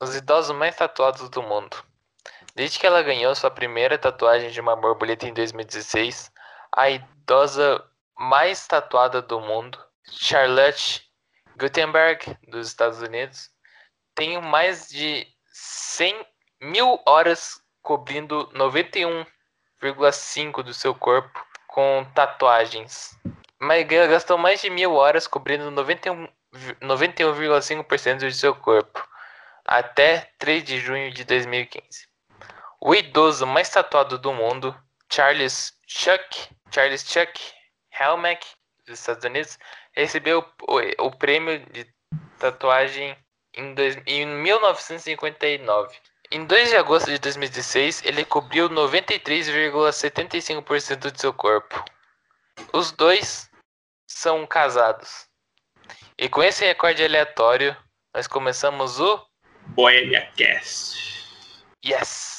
Os idosos mais tatuados do mundo. Desde que ela ganhou sua primeira tatuagem de uma borboleta em 2016, a idosa mais tatuada do mundo, Charlotte Gutenberg, dos Estados Unidos, tem mais de 100 mil horas cobrindo 91,5% do seu corpo com tatuagens. Mas gastou mais de mil horas cobrindo 91,5% 91, de seu corpo até 3 de junho de 2015. O idoso mais tatuado do mundo, Charles Chuck, Charles Chuck Helmack, dos Estados Unidos, recebeu o, o prêmio de tatuagem em, dois, em 1959. Em 2 de agosto de 2016, ele cobriu 93,75% de seu corpo. Os dois são casados. E com esse recorde aleatório, nós começamos o Bohemia Cast. Yes!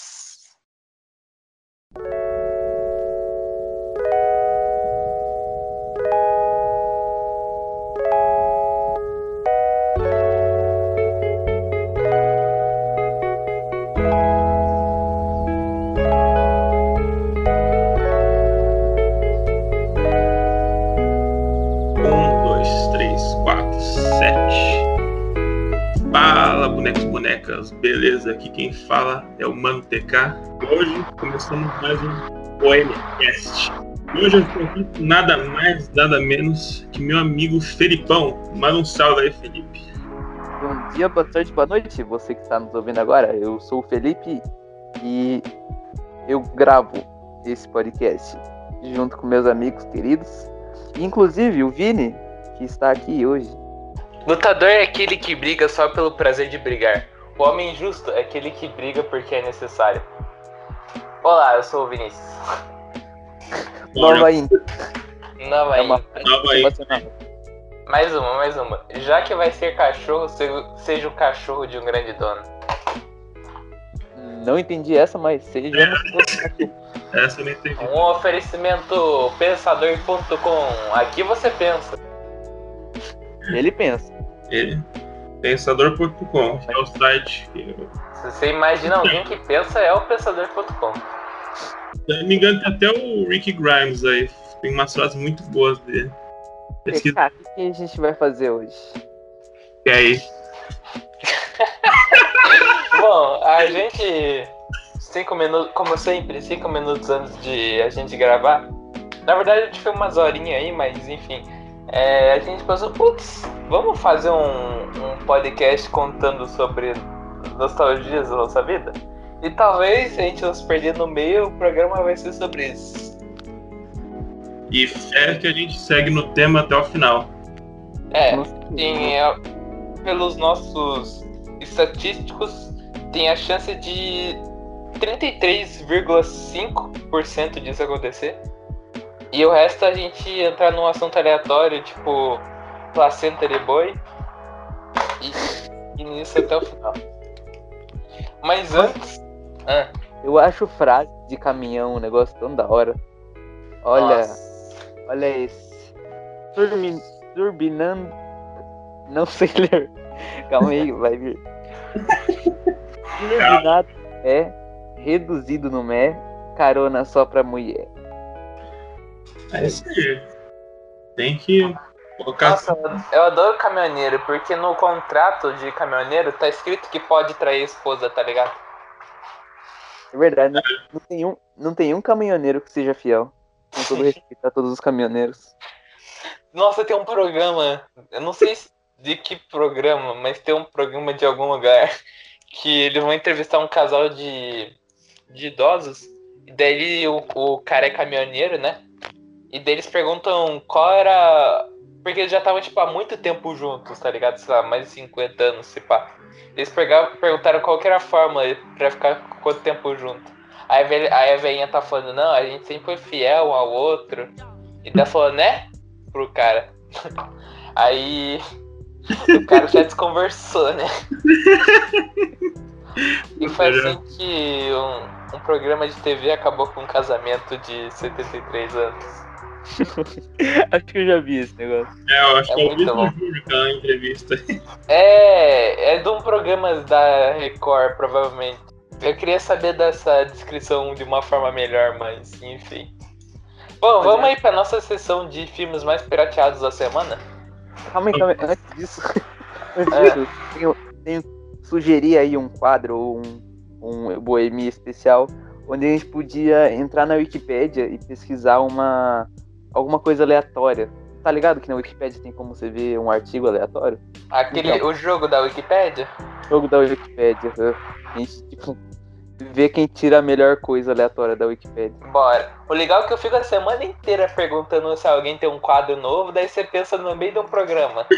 Bonecas, beleza? Aqui quem fala é o Mano TK. Hoje começamos mais um Poemcast. E hoje eu estou aqui nada mais, nada menos que meu amigo Felipão. Manda um salve aí, Felipe. Bom dia, boa tarde, boa noite, você que está nos ouvindo agora. Eu sou o Felipe e eu gravo esse podcast junto com meus amigos queridos, inclusive o Vini, que está aqui hoje. Lutador é aquele que briga só pelo prazer de brigar. O homem justo é aquele que briga porque é necessário. Olá, eu sou o Vinícius. Nova Inter. Nova É Nova aí. Mais uma, mais uma. Já que vai ser cachorro, se- seja o cachorro de um grande dono. Não entendi essa, mas seja. Essa eu não entendi. Um oferecimento pensador.com. Aqui você pensa. Ele pensa. Ele. Pensador.com, que é o site que Se você imagina alguém que pensa, é o pensador.com. Se não me engano, tem até o Rick Grimes aí. Tem umas frases muito boas dele. Pesquisa Cara, o que a gente vai fazer hoje? aí. Bom, a gente. Cinco minutos, como sempre, cinco minutos antes de a gente gravar. Na verdade, a gente foi umas horinhas aí, mas enfim. É, a gente pensou, putz, vamos fazer um, um podcast contando sobre nostalgias da nossa vida? E talvez, se a gente não se perder no meio, o programa vai ser sobre isso. E fé que a gente segue no tema até o final. É, tem, é, pelos nossos estatísticos, tem a chance de 33,5% disso acontecer. E o resto a gente entrar num assunto aleatório, tipo placenta de boi. E, e nisso até o final. Mas antes. Ah, Eu acho frase de caminhão um negócio tão da hora. Olha, nossa. olha esse. Turbi, turbinando. Não sei ler. Calma aí, vai vir. Turbinado é reduzido no mé, carona só pra mulher. É isso aí. Tem que colocar. Nossa, eu adoro caminhoneiro, porque no contrato de caminhoneiro tá escrito que pode trair a esposa, tá ligado? É verdade, não, não tem um, não tem um caminhoneiro que seja fiel. Com todo respeito a todos os caminhoneiros. Nossa, tem um programa, eu não sei se- de que programa, mas tem um programa de algum lugar que eles vão entrevistar um casal de, de idosos, e daí o, o cara é caminhoneiro, né? E daí eles perguntam qual era. Porque eles já estavam, tipo, há muito tempo juntos, tá ligado? Sei lá, mais de 50 anos, se pá. Eles perguntaram qual que era a fórmula pra ficar quanto tempo junto. Aí a velha- aí a velhinha tá falando, não, a gente sempre foi fiel um ao outro. E daí falou, né? Pro cara. Aí o cara já desconversou, né? E foi assim que um, um programa de TV acabou com um casamento de 73 anos. acho que eu já vi esse negócio. É, eu acho É que eu muito vi bom. no Júnior aquela entrevista. É, é de um programa da Record, provavelmente. Eu queria saber dessa descrição de uma forma melhor, mas enfim. Bom, vamos é. aí pra nossa sessão de filmes mais pirateados da semana. Calma aí, calma aí. Antes disso, antes É. disso tenho, tenho sugerir aí um quadro ou um, um boemia especial onde a gente podia entrar na Wikipédia e pesquisar uma alguma coisa aleatória. Tá ligado que na Wikipédia tem como você ver um artigo aleatório? Aquele, Então. o jogo da Wikipédia. Jogo da Wikipédia. né? A gente, tipo, vê quem tira a melhor coisa aleatória da Wikipédia. Bora. O legal é que eu fico a semana inteira perguntando se alguém tem um quadro novo, daí você pensa no meio de um programa.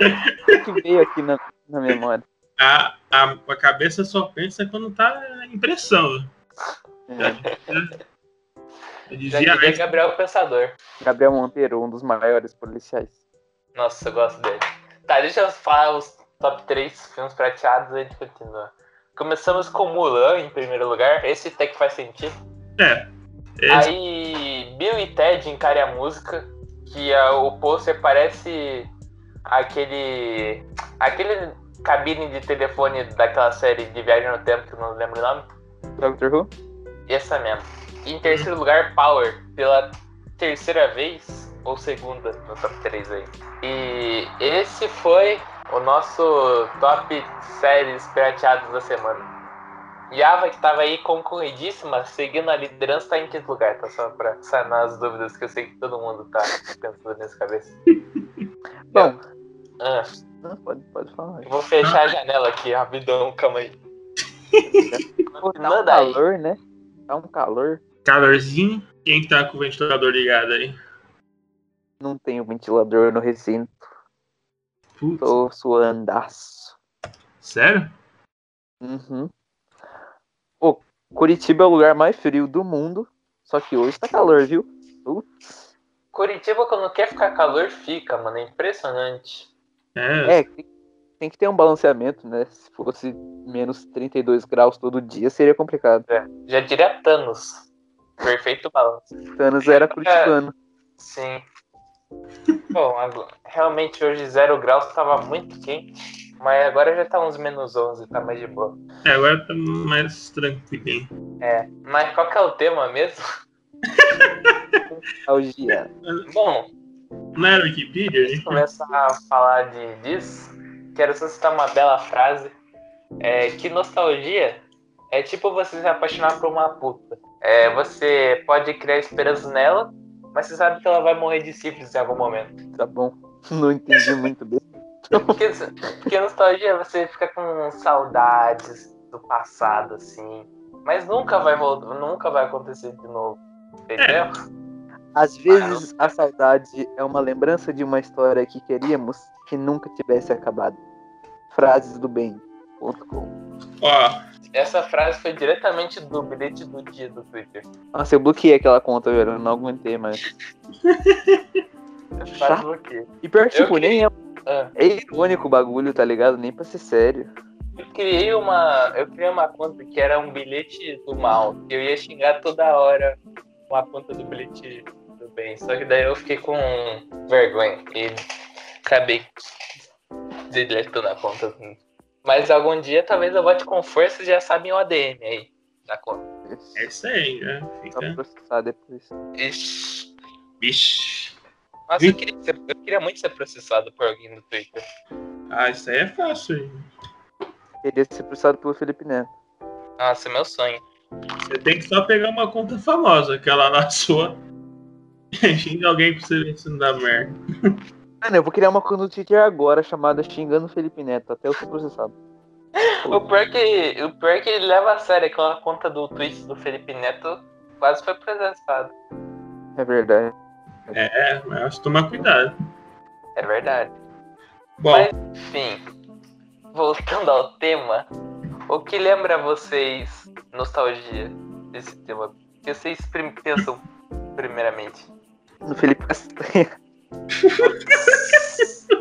O que veio aqui na, na memória? A, a, a cabeça só pensa quando tá em pressão. É. Dizia antes, Gabriel Pensador. Gabriel Monteiro, um dos maiores policiais. Nossa, eu gosto dele. Tá, deixa eu falar os top 3 filmes prateados e a gente continua. Começamos com Mulan em primeiro lugar. Esse até que faz sentido. é. Esse, Aí, Bill e Ted encare a música, que é, o pôster parece aquele. aquele cabine de telefone daquela série de viagem no tempo, que eu não lembro o nome. Doctor Who? Essa mesmo. E em terceiro lugar, Power, pela terceira vez, ou segunda no top 3 aí. E esse foi o nosso top séries pirateadas da semana. Yava, que tava aí concorridíssima, seguindo a liderança, tá em quinto lugar, tá? Só pra sanar as dúvidas que eu sei que todo mundo tá pensando nessa cabeça. Bom, Ah, não, pode, pode falar. vou fechar a janela aqui, rapidão, calma aí. Tá um calor, né? Tá um calor. Calorzinho. Quem tá com o ventilador ligado aí? Não tem o ventilador no recinto. Putz, Tô suandaço. sério? Uhum. Pô, Curitiba é o lugar mais frio do mundo. Só que hoje tá calor, viu? Putz. Curitiba, quando quer ficar calor, fica, mano. É impressionante. É. É, tem, tem que ter um balanceamento, né? Se fosse menos 32 graus todo dia, seria complicado. Já diria Thanos. Perfeito balanço. Thanos era curitibano. Sim. Bom, agora- realmente hoje zero graus tava muito quente. Mas agora já tá uns menos 11, tá mais de boa. É, agora tá mais tranquilinho. É. Mas qual que é o tema mesmo? Nostalgia. Bom, Não era Wikipedia, antes de gente? começar a falar de, disso, quero só citar uma bela frase. É, que nostalgia é tipo você se apaixonar por uma puta. É, você pode criar esperança nela, mas você sabe que ela vai morrer de sífilis em algum momento. Tá bom. Não entendi muito bem. Porque, porque nostalgia você fica com saudades do passado, assim. Mas nunca vai voltar, nunca vai acontecer de novo. Entendeu? Às vezes a saudade é uma lembrança de uma história que queríamos que nunca tivesse acabado. Frases do bem.com. Ó, Essa frase foi diretamente do bilhete do dia do Twitter. Nossa, eu bloqueei aquela conta, velho. Eu não aguentei mais. Faz o quê? E pior que, Eu tipo, nem é, Ah, é irônico o bagulho, tá ligado? Nem pra ser sério. eu criei uma. Eu criei uma conta que era um bilhete do mal. Eu ia xingar toda hora com a conta do bilhete do bem. Só que daí eu fiquei com vergonha e acabei deletando a conta. Mas algum dia talvez eu volte com força e já sabem o ADM aí da conta. é isso aí, né? Fica. processar depois. Ixi. Vixe. Nossa, eu queria, ser- eu queria muito ser processado por alguém do Twitter. Ah, isso aí é fácil, hein? Queria ser processado pelo Felipe Neto. Nossa, é meu sonho. Você tem que só pegar uma conta famosa, aquela lá sua. Xinga alguém pra você ver se não dá merda. Mano, eu vou criar uma conta no Twitter agora chamada Xingando Felipe Neto, até eu ser processado. O pior, que, o pior que ele leva a sério aquela conta do tweet do Felipe Neto quase foi processado. É verdade. É, mas acho que tomar cuidado. É verdade. Bom, Mas, enfim, voltando ao tema, o que lembra vocês nostalgia desse tema? O que vocês pensam primeiramente? No Felipe Castanha.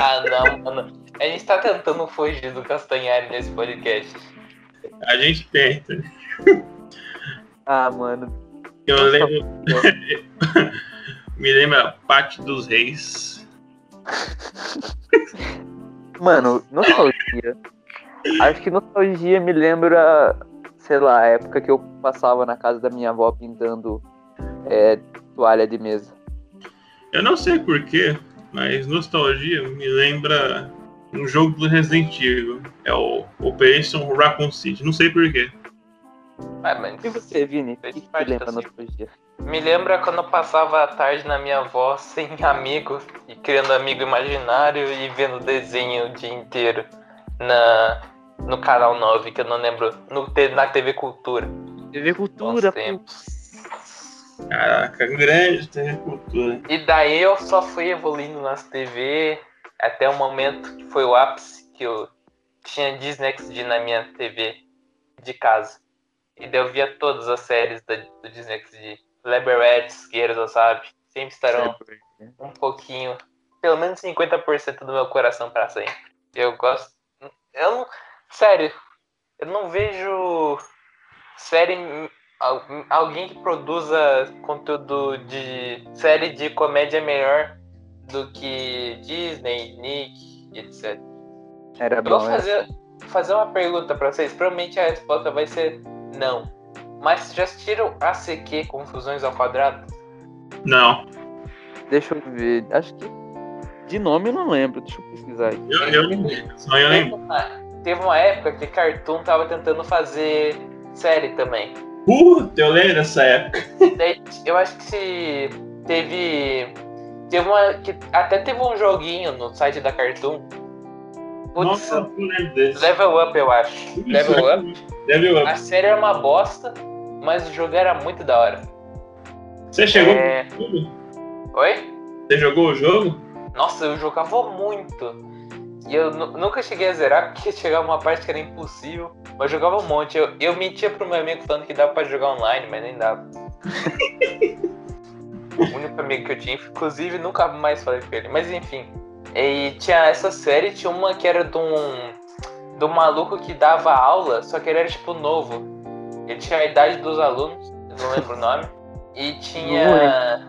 Ah, não, mano. A gente tá tentando fugir do Castanhari nesse podcast. a gente tenta. Ah, mano. Eu lembro. Me lembra Pátio dos Reis. Mano, nostalgia. Acho que nostalgia me lembra, sei lá, a época que eu passava na casa da minha avó pintando é, toalha de mesa. Eu não sei porquê, mas nostalgia me lembra um jogo do Resident Evil. É o Operation Raccoon City. Não sei porquê. Ah, mas E você, Vini? O que, te lembra nostalgia? Me lembra quando eu passava a tarde na minha avó sem amigo e criando amigo imaginário e vendo desenho o dia inteiro na, no canal 9, que eu não lembro, no, na TV Cultura. TV Bons Cultura, tempos. Caraca, grande TV Cultura. E daí eu só fui evoluindo nas TV até o momento que foi o ápice que eu tinha Disney XD na minha TV de casa. E daí eu via todas as séries da, do Disney XD. Leberets, Guerreiros, sabe? Sempre estarão um pouquinho, pelo menos 50% do meu coração pra sempre. Eu gosto. Eu não. Sério, eu não vejo série. Al- Alguém que produza conteúdo de série de comédia melhor do que Disney, Nick, etc. Era Eu vou bom, é. fazer, fazer uma pergunta pra vocês. Provavelmente a resposta vai ser não. Mas já assistiram ACQ Confusões ao Quadrado? Não, Deixa eu ver. Acho que. De nome eu não lembro. Deixa eu pesquisar aí. eu, eu não lembro. Só eu Teve lembro. uma, teve uma época que Cartoon tava tentando fazer série também. Puta, eu lembro dessa época. Eu acho que se teve. Teve uma. Que até teve um joguinho no site da Cartoon. Putz, Nossa, eu lembro desse. Level Up, eu acho. Level Up. Level Up. A série era uma bosta, mas o jogo era muito da hora. Você chegou É. Oi? Você jogou o jogo? Nossa, eu jogava muito. E eu nu- nunca cheguei a zerar, porque chegava uma parte que era impossível. Mas jogava um monte. Eu, eu mentia pro meu amigo falando que dava pra jogar online, mas nem dava. o único amigo que eu tinha, inclusive, nunca mais falei com ele. Mas enfim. E tinha essa série, tinha uma que era de um. de um maluco que dava aula, só que ele era tipo novo. Ele tinha a idade dos alunos, não lembro o nome. E tinha.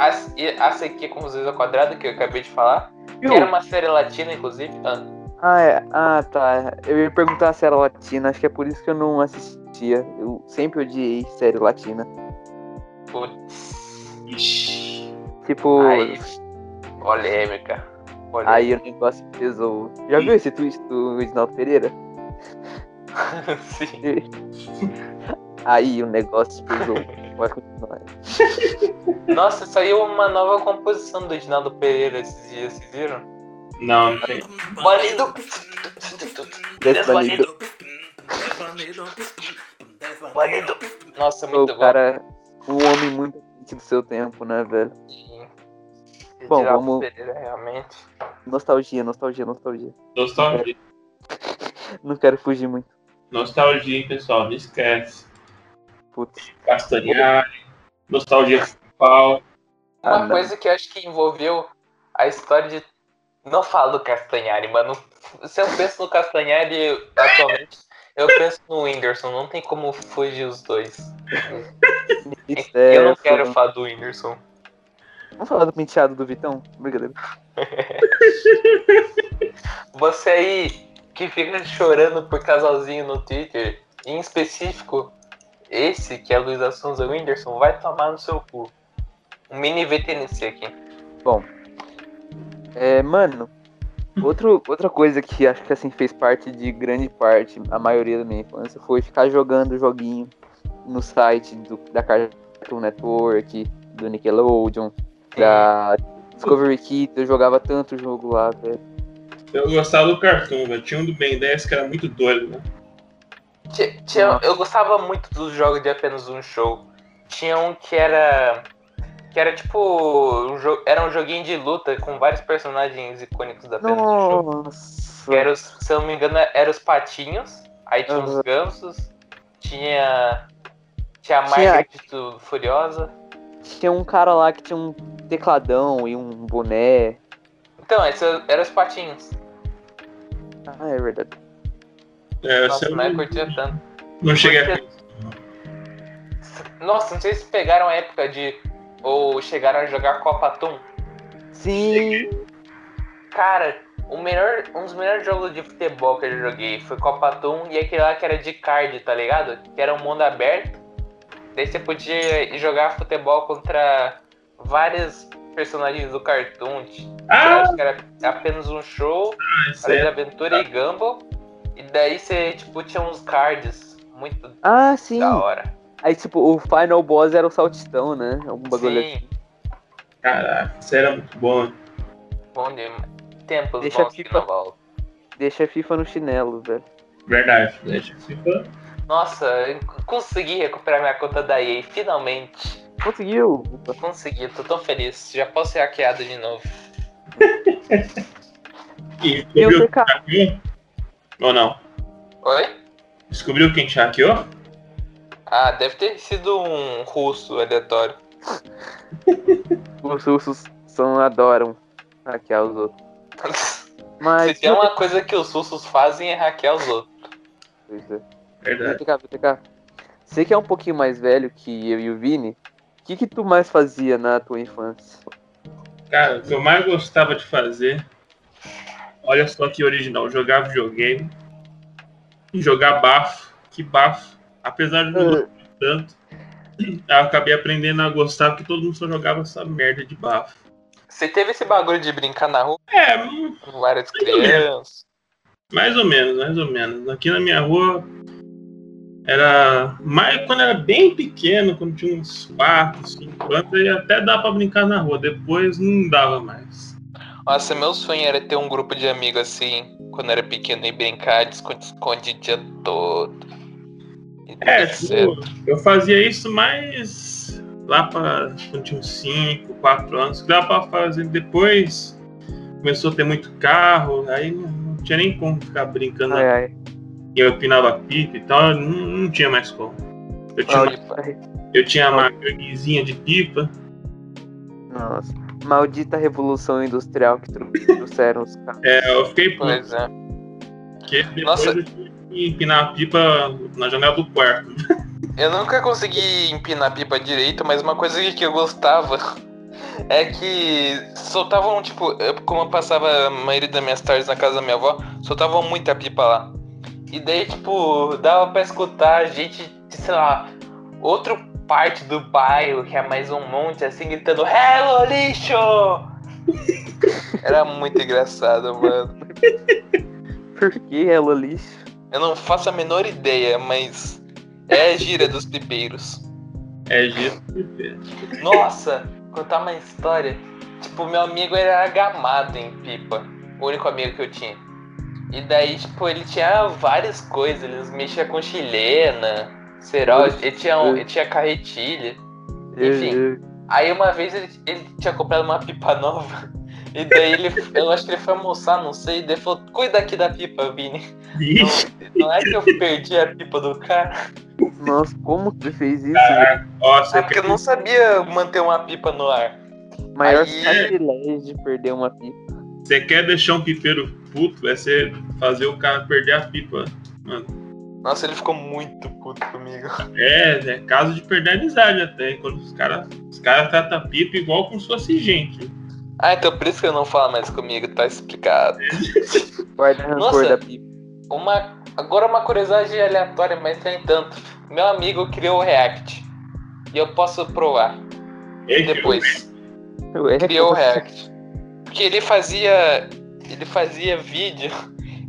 A, a CQ com os ao quadrado, que eu acabei de falar. Que era uma série latina, inclusive. Ah, Ah, é. ah, tá. Eu ia perguntar se era latina. Acho que é por isso que eu não assistia. Eu sempre odiei série latina. putz. Tipo, Aí. Polêmica. Polêmica. aí o negócio pesou. Já viu esse twist do Reginaldo Pereira? Sim. Aí o negócio pesou. Vai continuar. Nossa, saiu uma nova composição do Edinaldo Pereira esses dias, vocês viram? Não, não tem. Banido! Desbanido. Banido! Nossa, O muito bom. cara, um homem muito do seu tempo, né, velho? Sim. Bom, vamos- Pereira, realmente. Nostalgia, nostalgia, nostalgia. Nostalgia. Não quero fugir muito. Nostalgia, hein, pessoal? Não esquece. Putz. Castanhari. Nostalgia principal. Ah, Uma não. coisa que eu acho que envolveu a história de. Não falo do Castanhari, mano. Se eu penso no Castanhari atualmente, eu penso no Whindersson. Não tem como fugir os dois. Isso eu é não quero falar do Whindersson. Vamos falar do penteado do Vitão? Brincadeira. Você aí que fica chorando por casalzinho no Twitter, em específico, esse que é Luiz Assunza Whindersson, vai tomar no seu cu. Um mini VTNC aqui. É, mano, outro, outra coisa que acho que assim fez parte de grande parte, a maioria da minha infância, foi ficar jogando joguinho no site do, da Cartoon Network, do Nickelodeon, da Discovery Kids, eu jogava tanto jogo lá, velho. Eu gostava do cartoon, velho. Tinha um do Ben 10 que era muito doido, né? Ti- Tinha, eu gostava muito dos jogos de apenas um show. Tinha um que era. Que era tipo. Um jo- era um joguinho de luta com vários personagens icônicos da apenas um show. Nossa. Era os, se eu não me engano, eram os patinhos. Aí tinha os Aham. gansos. Tinha. Tinha a Tinha- Margaret do Furiosa. Tinha um cara lá que tinha um tecladão e um boné. Então, esses eram os patinhos. Ah, é verdade. É, Nossa, você não é não, curtia tanto. não cheguei a Porque- Nossa, não sei se pegaram a época de. Ou chegaram a jogar Copa Toon. Sim. Cara, o melhor, um dos melhores jogos de futebol que eu joguei foi Copa Toon e aquele lá que era de card, tá ligado? Que era um mundo aberto. Daí você podia jogar futebol contra vários personagens do cartoon. Ah! Eu acho que era apenas um show, Isso Hora de é. Aventura e Gumball. E daí você, tipo, tinha uns cards muito Ah, sim. da hora. Aí, tipo, o final boss era o saltitão, né? Algum bagulho assim. Sim, Caraca, isso era muito bom. bom demais. Tempos Deixa bons que FIFA. Deixa a FIFA no chinelo, velho. Verdade. Deixa FIFA. Nossa, eu consegui recuperar minha conta da EA, finalmente. Conseguiu. Opa. Consegui, tô tão feliz. Já posso ser hackeado de novo. E E o descobriu TK? Ou não? Oi? Descobriu quem te hackeou? Ah, deve ter sido um russo aleatório. Os russos são, adoram hackear os outros. Mas. Se tem uma coisa que os russos fazem é hackear os outros. Pois é. Verdade. VTK, VTK. Você que é um pouquinho mais velho que eu e o Vini, o que, que tu mais fazia na tua infância? Cara, o que eu mais gostava de fazer. Olha só que original. Jogar videogame. E jogar bafo. Que bafo. Apesar de não gostar tanto. Eu acabei aprendendo a gostar porque todo mundo só jogava essa merda de bafo. Você teve esse bagulho de brincar na rua É, com várias Mais ou menos. crianças? mais ou menos, mais ou menos. Aqui na minha rua era mais quando era bem pequeno, quando tinha uns 4, 5 anos, aí até dá pra brincar na rua. Depois não dava mais. Nossa, meu sonho era ter um grupo de amigos assim, quando era pequeno, e brincar de esconde-esconde o dia todo. E É, tipo, eu fazia isso mais lá pra quando tinha uns 5, 4 anos, que dava pra fazer depois. Começou a ter muito carro, aí não, tinha nem como ficar brincando. Ai, ai. Eu empinava pipa e tal, não, não tinha mais como. Eu tinha, uma, Tipo, eu tinha uma ganguezinha de pipa. Nossa. Maldita revolução industrial que trouxeram os caras. É, eu fiquei puto, pois é. porque depois Nossa. eu que empinar a pipa na janela do quarto. Eu nunca consegui empinar pipa direito, mas uma coisa que eu gostava é que soltavam, tipo, eu- como eu passava a maioria das minhas tardes na casa da minha avó, soltavam muita pipa lá. E daí, tipo, dava pra escutar gente, de, sei lá, outra parte do bairro, que é mais um monte, assim, gritando Hello, lixo! Era muito engraçado, mano. Por que Hello Lixo? Eu não faço a menor ideia, mas é a gíria dos pipeiros. É giro. Nossa, contar uma história. Tipo, meu amigo era gamado em pipa. O único amigo que eu tinha. E daí, tipo, ele tinha várias coisas. Ele mexia com chilena, cerol, ele tinha, um- ele tinha carretilha. Enfim. Aí uma vez ele, ele tinha comprado uma pipa nova. E daí ele, eu acho que ele foi almoçar, não sei. E daí falou, cuida aqui da pipa, Vini. Não, não é que eu perdi a pipa do cara. Nossa, como que você fez isso? ó, você É porque eu não sabia manter uma pipa no ar. Maior aí- sacrilégio de perder uma pipa. Você quer deixar um pipeiro puto, é você fazer o cara perder a pipa. Nossa, ele ficou muito puto comigo. É, é caso de perder a amizade até. Quando os caras os cara tratam a pipa igual como se fosse gente. Ah, então por isso que ele não fala mais comigo, tá explicado. Guarda rancor Nossa. da pipa. Uma, agora uma curiosidade aleatória, mas nem tanto. Meu amigo criou o React. E eu posso provar É, depois. Criou o? React. Porque ele fazia. Ele fazia vídeo.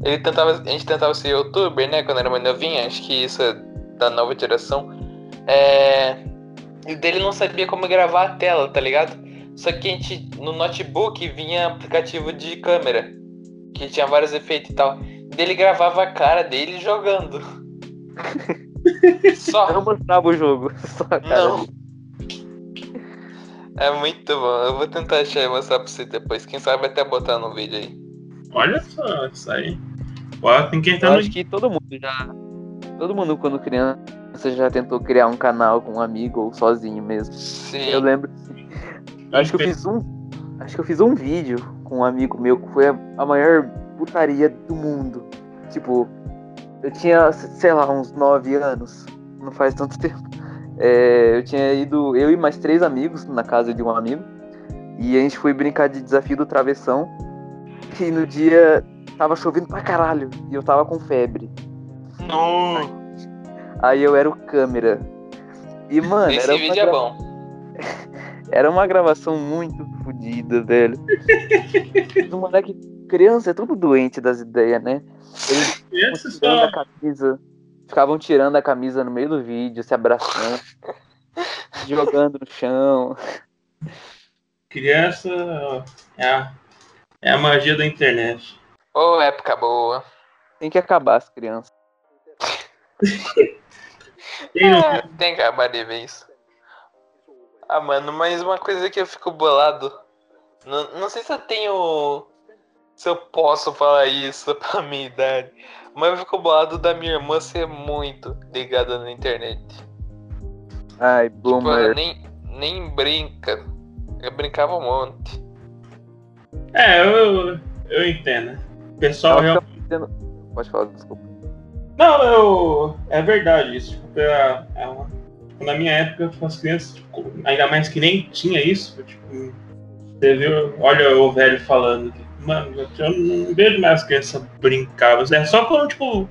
Ele tentava. A gente tentava ser youtuber, né? Quando era mais novinho, acho que isso é da nova geração. É. E dele não sabia como gravar a tela, tá ligado? Só que a gente, no notebook vinha aplicativo de câmera. Que tinha vários efeitos e tal. Dele gravava a cara dele jogando. Não Só. mostrava o jogo. Só, cara. Não. É muito bom. Eu vou tentar achar e mostrar pra você depois. Quem sabe até botar no vídeo aí. Olha só, isso aí. Ó, tem quem Eu tá no. acho que todo mundo já. Todo mundo, quando criança, já tentou criar um canal com um amigo ou sozinho mesmo. Sim. Eu lembro. Acho que eu fiz um. Acho que eu fiz um vídeo com um amigo meu que foi a, a maior putaria do mundo. Tipo, eu tinha, sei lá, uns 9 anos. Não faz tanto tempo. É, eu tinha ido, eu e mais três amigos, na casa de um amigo. E a gente foi brincar de desafio do travessão. E no dia tava chovendo pra caralho. E eu tava com febre. Não. Aí eu era o câmera. E, mano, Esse era vídeo é gra- bom. era uma gravação muito fodida, velho. o moleque, criança, é tudo doente das ideias, né? Eles tirando a camisa. Ficavam tirando a camisa no meio do vídeo, se abraçando, jogando no chão. Criança é a, é a magia da internet. Ô, época boa. Tem que acabar as crianças. É, tem que acabar de vez. Ah, mano, mas uma coisa que eu fico bolado. Não, não sei se eu tenho. Se eu posso falar isso pra minha idade. Mas eu fico bolado da minha irmã ser muito ligada na internet. Ai, Tipo, boomer. nem, nem brinca. Eu brincava um monte. É, eu, eu entendo. O pessoal Ela realmente. fazendo- Pode falar, desculpa. Não, eu. É verdade isso. Tipo, é- é uma- tipo, na minha época, tipo, as crianças, tipo, ainda mais que nem tinha isso, tipo, você viu, olha o velho falando mano, eu não vejo mais as crianças brincavam. É só quando, tipo.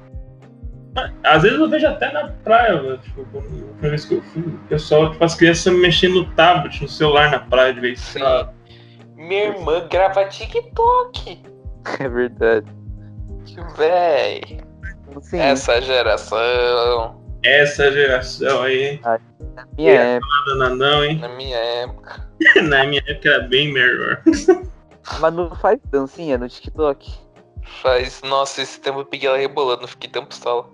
Às vezes eu vejo até na praia, tipo, quando, a vez que eu fui, o pessoal, tipo, as crianças mexendo no tablet, no celular na praia de vez em quando. Minha irmã grava TikTok. É verdade. Que véi. Sim, Essa geração. Essa geração aí, na minha época. nada não, hein? Na minha época. Na minha época era bem melhor. Mas não faz dancinha no TikTok? Faz. Nossa, esse tempo eu peguei ela rebolando, fiquei tão pistola.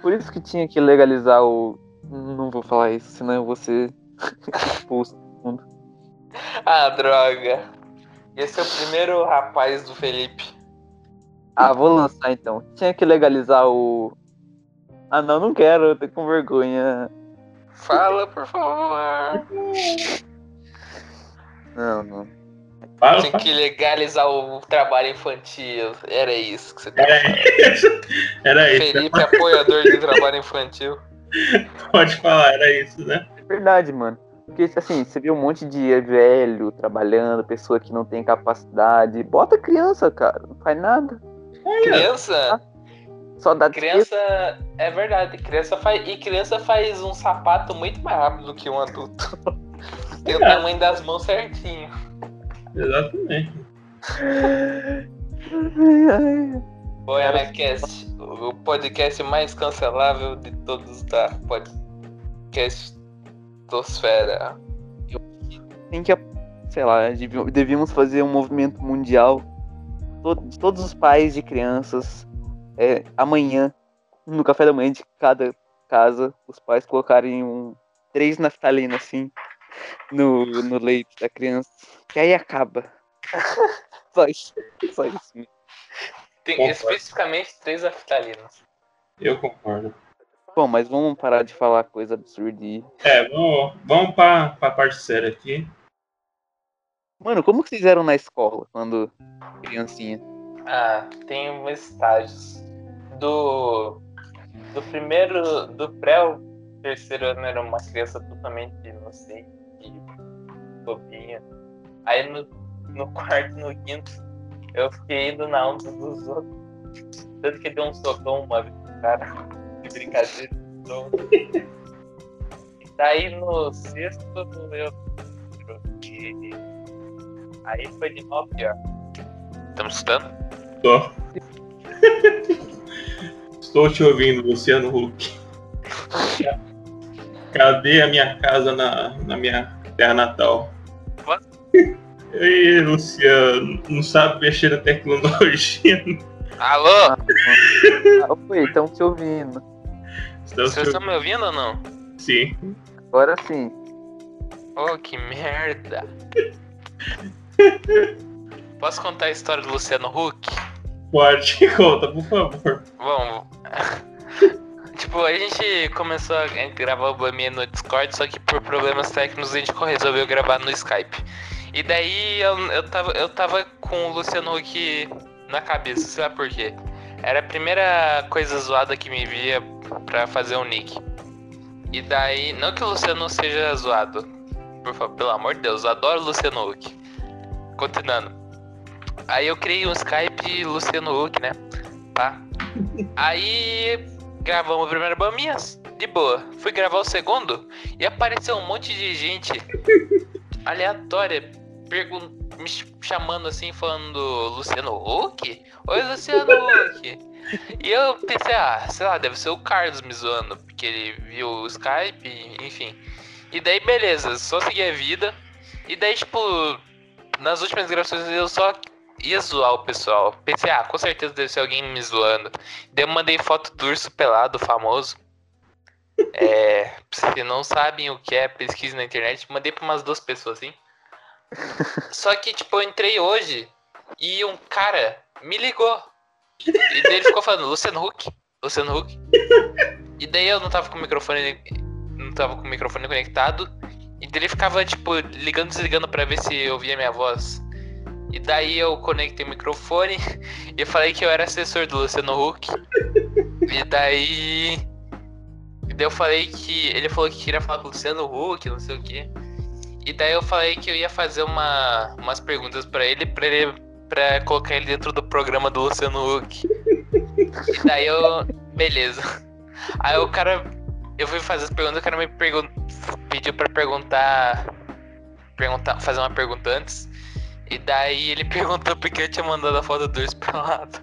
Por isso que tinha que legalizar o. Não vou falar isso, senão eu vou ser expulso. Ah, droga. Esse é o primeiro rapaz do Felipe. Ah, vou lançar então. Tinha que legalizar o. Ah, não, não quero, eu tô com vergonha. Fala, por favor. Não, não. Fala, Tem fala. que legalizar o trabalho infantil. Era isso que você tá Era falando. isso. Era isso. Felipe, apoiador de trabalho infantil. Pode falar, era isso, né? É verdade, mano. Porque, assim, você vê um monte de velho trabalhando, pessoa que não tem capacidade. Bota criança, cara. Não faz nada. Criança, Só dá criança, é verdade, criança faz e criança faz um sapato muito mais rápido do que um adulto. Tem o É. tamanho das mãos certinho. Exatamente. Ai, ai. Boianacast, o podcast mais cancelável de todos da podcast Tosfera. Tem que, sei lá, devíamos fazer um movimento mundial de todos os pais de crianças é, amanhã, no café da manhã de cada casa, os pais colocarem um três naftalina assim no, no leite da criança. Que aí acaba. Só isso. Só isso. Tem Concordo. especificamente três aftalinas. Eu concordo. Bom, mas vamos parar de falar coisa absurda e. É, vamos, vamos pra, pra parte séria aqui. Mano, como que vocês eram na escola quando criancinha? Ah, tem uns estágios. Do. Do primeiro. Do pré ao terceiro ano era uma criança totalmente inocente e bobinha. Aí no, no quarto e no quinto eu fiquei indo na onda dos outros. Tanto que deu um socão uma vez cara. De brincadeira. Então, daí no sexto eu troquei. Aí foi de novo pior. Estamos escutando? Tô. Estou te ouvindo, Luciano Huck. Cadê a minha casa na, na minha terra natal? What? Ei, Luciano, não sabe mexer na tecnologia. Alô? Ah, oi, estão te ouvindo. Estamos Vocês estão me ouvindo ou não? Sim. Agora sim. Oh, que merda. Posso contar a história do Luciano Huck? Pode, conta, por favor. Vamos. tipo, a gente começou a gravar o Bamia no Discord, só que por problemas técnicos a gente resolveu gravar no Skype. E daí eu, eu, tava, eu tava com o Luciano Huck na cabeça, sabe por quê? Era a primeira coisa zoada que me via pra fazer um nick. E daí, não que o Luciano seja zoado. Por favor, pelo amor de Deus, eu adoro Luciano Huck. Continuando. Aí eu criei um Skype Luciano Huck, né? Tá? Aí gravamos o primeiro Baminhas, de boa. Fui gravar o segundo e apareceu um monte de gente aleatória pergun me chamando assim, falando Luciano Huck? Oi, Luciano Huck. E eu pensei, ah, sei lá, deve ser o Carlos me zoando, porque ele viu o Skype, enfim. E daí, beleza, só segui a vida. E daí, tipo, nas últimas gravações eu só ia zoar o pessoal. Pensei, ah, com certeza deve ser alguém me zoando. Daí eu mandei foto do urso pelado, famoso. É, se não sabem o que é pesquisa na internet, mandei pra umas duas pessoas assim. Só que, tipo, eu entrei hoje e um cara me ligou. E daí ele ficou falando, Luciano Huck, Luciano Huck. E daí eu não tava com o microfone. Não tava com o microfone conectado. E daí ele ficava, tipo, ligando e desligando pra ver se eu ouvia minha voz. E daí eu conectei o microfone e falei que eu era assessor do Luciano Huck. E daí. E daí eu falei que. Ele falou que queria falar com o Luciano Huck, não sei o quê. E daí eu falei que eu ia fazer uma, umas perguntas para ele, pra ele pra colocar ele dentro do programa do Luciano Huck. E daí eu. Beleza. Aí o cara. Eu fui fazer as perguntas, o cara me pergun pediu pra perguntar. Perguntar, fazer uma pergunta antes. E daí ele perguntou por que eu tinha mandado a foto do urso pelado.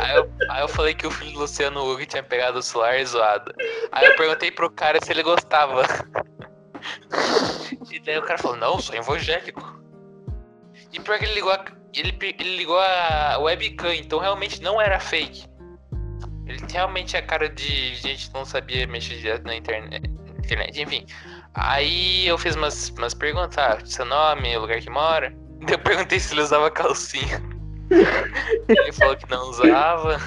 aí, eu, aí eu falei que o filho do Luciano Huck tinha pegado o celular e zoado. Aí eu perguntei pro cara se ele gostava. E daí o cara falou, não, sou evangélico. E pior que ele ligou a, ele, ele ligou a webcam, então realmente não era fake. Ele realmente é cara de gente que não sabia mexer direto na internet. Enfim. Aí eu fiz umas, umas perguntas, ah, seu nome, lugar que mora. Eu perguntei se ele usava calcinha. ele falou que não usava.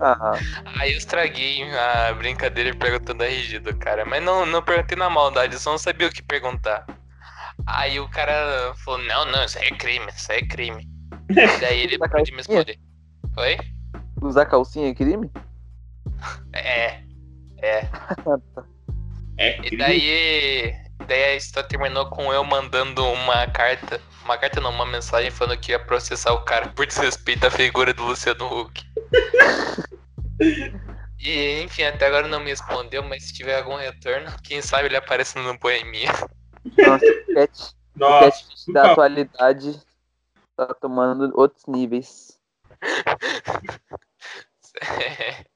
Ah, Aí eu estraguei a brincadeira perguntando a RG do cara. Mas não, não perguntei na maldade, só não sabia o que perguntar. Aí o cara falou, não, não, isso aí é crime, isso aí é crime. Daí ele Usar pôde me responder. Oi? usar calcinha é crime? É. É. É E crime. daí. Daí a história terminou com eu mandando uma carta. Uma carta não, uma mensagem falando que ia processar o cara por desrespeito à figura do Luciano Huck. E enfim, até agora não me respondeu, mas se tiver algum retorno, quem sabe ele aparece no Boemia. Nossa, o cat, o Nossa, catfish por da favor. atualidade tá tomando outros níveis.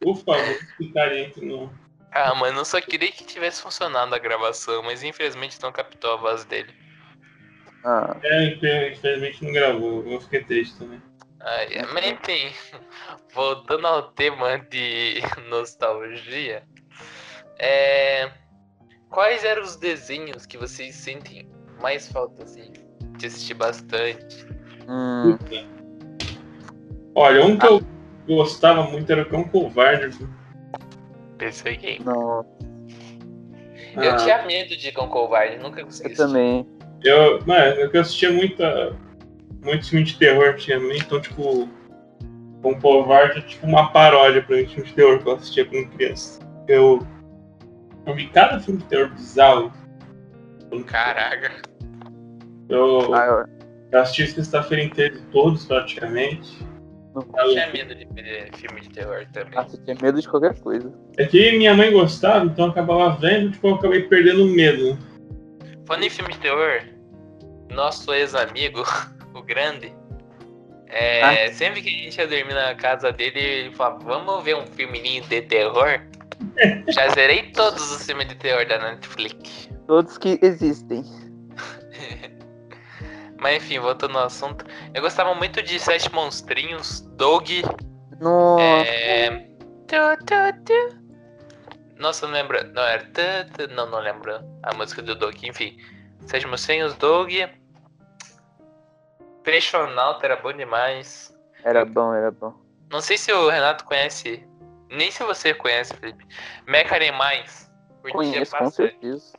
Por favor, ficaria entre no. Ah, mano, eu só queria que tivesse funcionado a gravação, mas infelizmente não captou a voz dele. Ah, É, infel- infelizmente não gravou. Eu fiquei triste também. É, mas enfim, voltando ao tema de nostalgia, é, quais eram os desenhos que vocês sentem mais falta assim, de assistir bastante? hum, Olha, um que eu gostava muito era o Cão Covarde. PC Game. não, Eu Ah, tinha medo de Cão Covarde, nunca consegui eu assistir. também. Eu, mano, eu assistia muita, muito filme de terror antigamente, então, tipo, Cão Covarde é tipo uma paródia pra mim, de filme de terror que eu assistia quando criança. Eu, eu vi cada filme de terror bizarro. Caraca. Eu, Ah, eu eu assisti sexta-feira inteira de todos, praticamente. Não Eu tinha medo de ver filme de terror também. Nossa, eu tinha medo de qualquer coisa. É que minha mãe gostava, então eu acabava vendo, tipo, eu acabei perdendo o medo. Falando em filme de terror, nosso ex-amigo, o Grande, é, sempre que a gente ia dormir na casa dele, ele falava, vamos ver um filminho de terror? Já zerei todos os filmes de terror da Netflix. Todos que existem. Mas enfim, voltando ao assunto, eu gostava muito de Sete Monstrinhos, Dog, Nossa, é... tu, tu, tu. Nossa, não lembro. Não, era. Não, não lembro a música do Dog, enfim. Sete Monstrinhos, Dog. Peixonauta era bom demais. era bom, era bom. Não sei se o Renato conhece. Nem se você conhece, Felipe. Mecha Mais. Conheço, com certeza.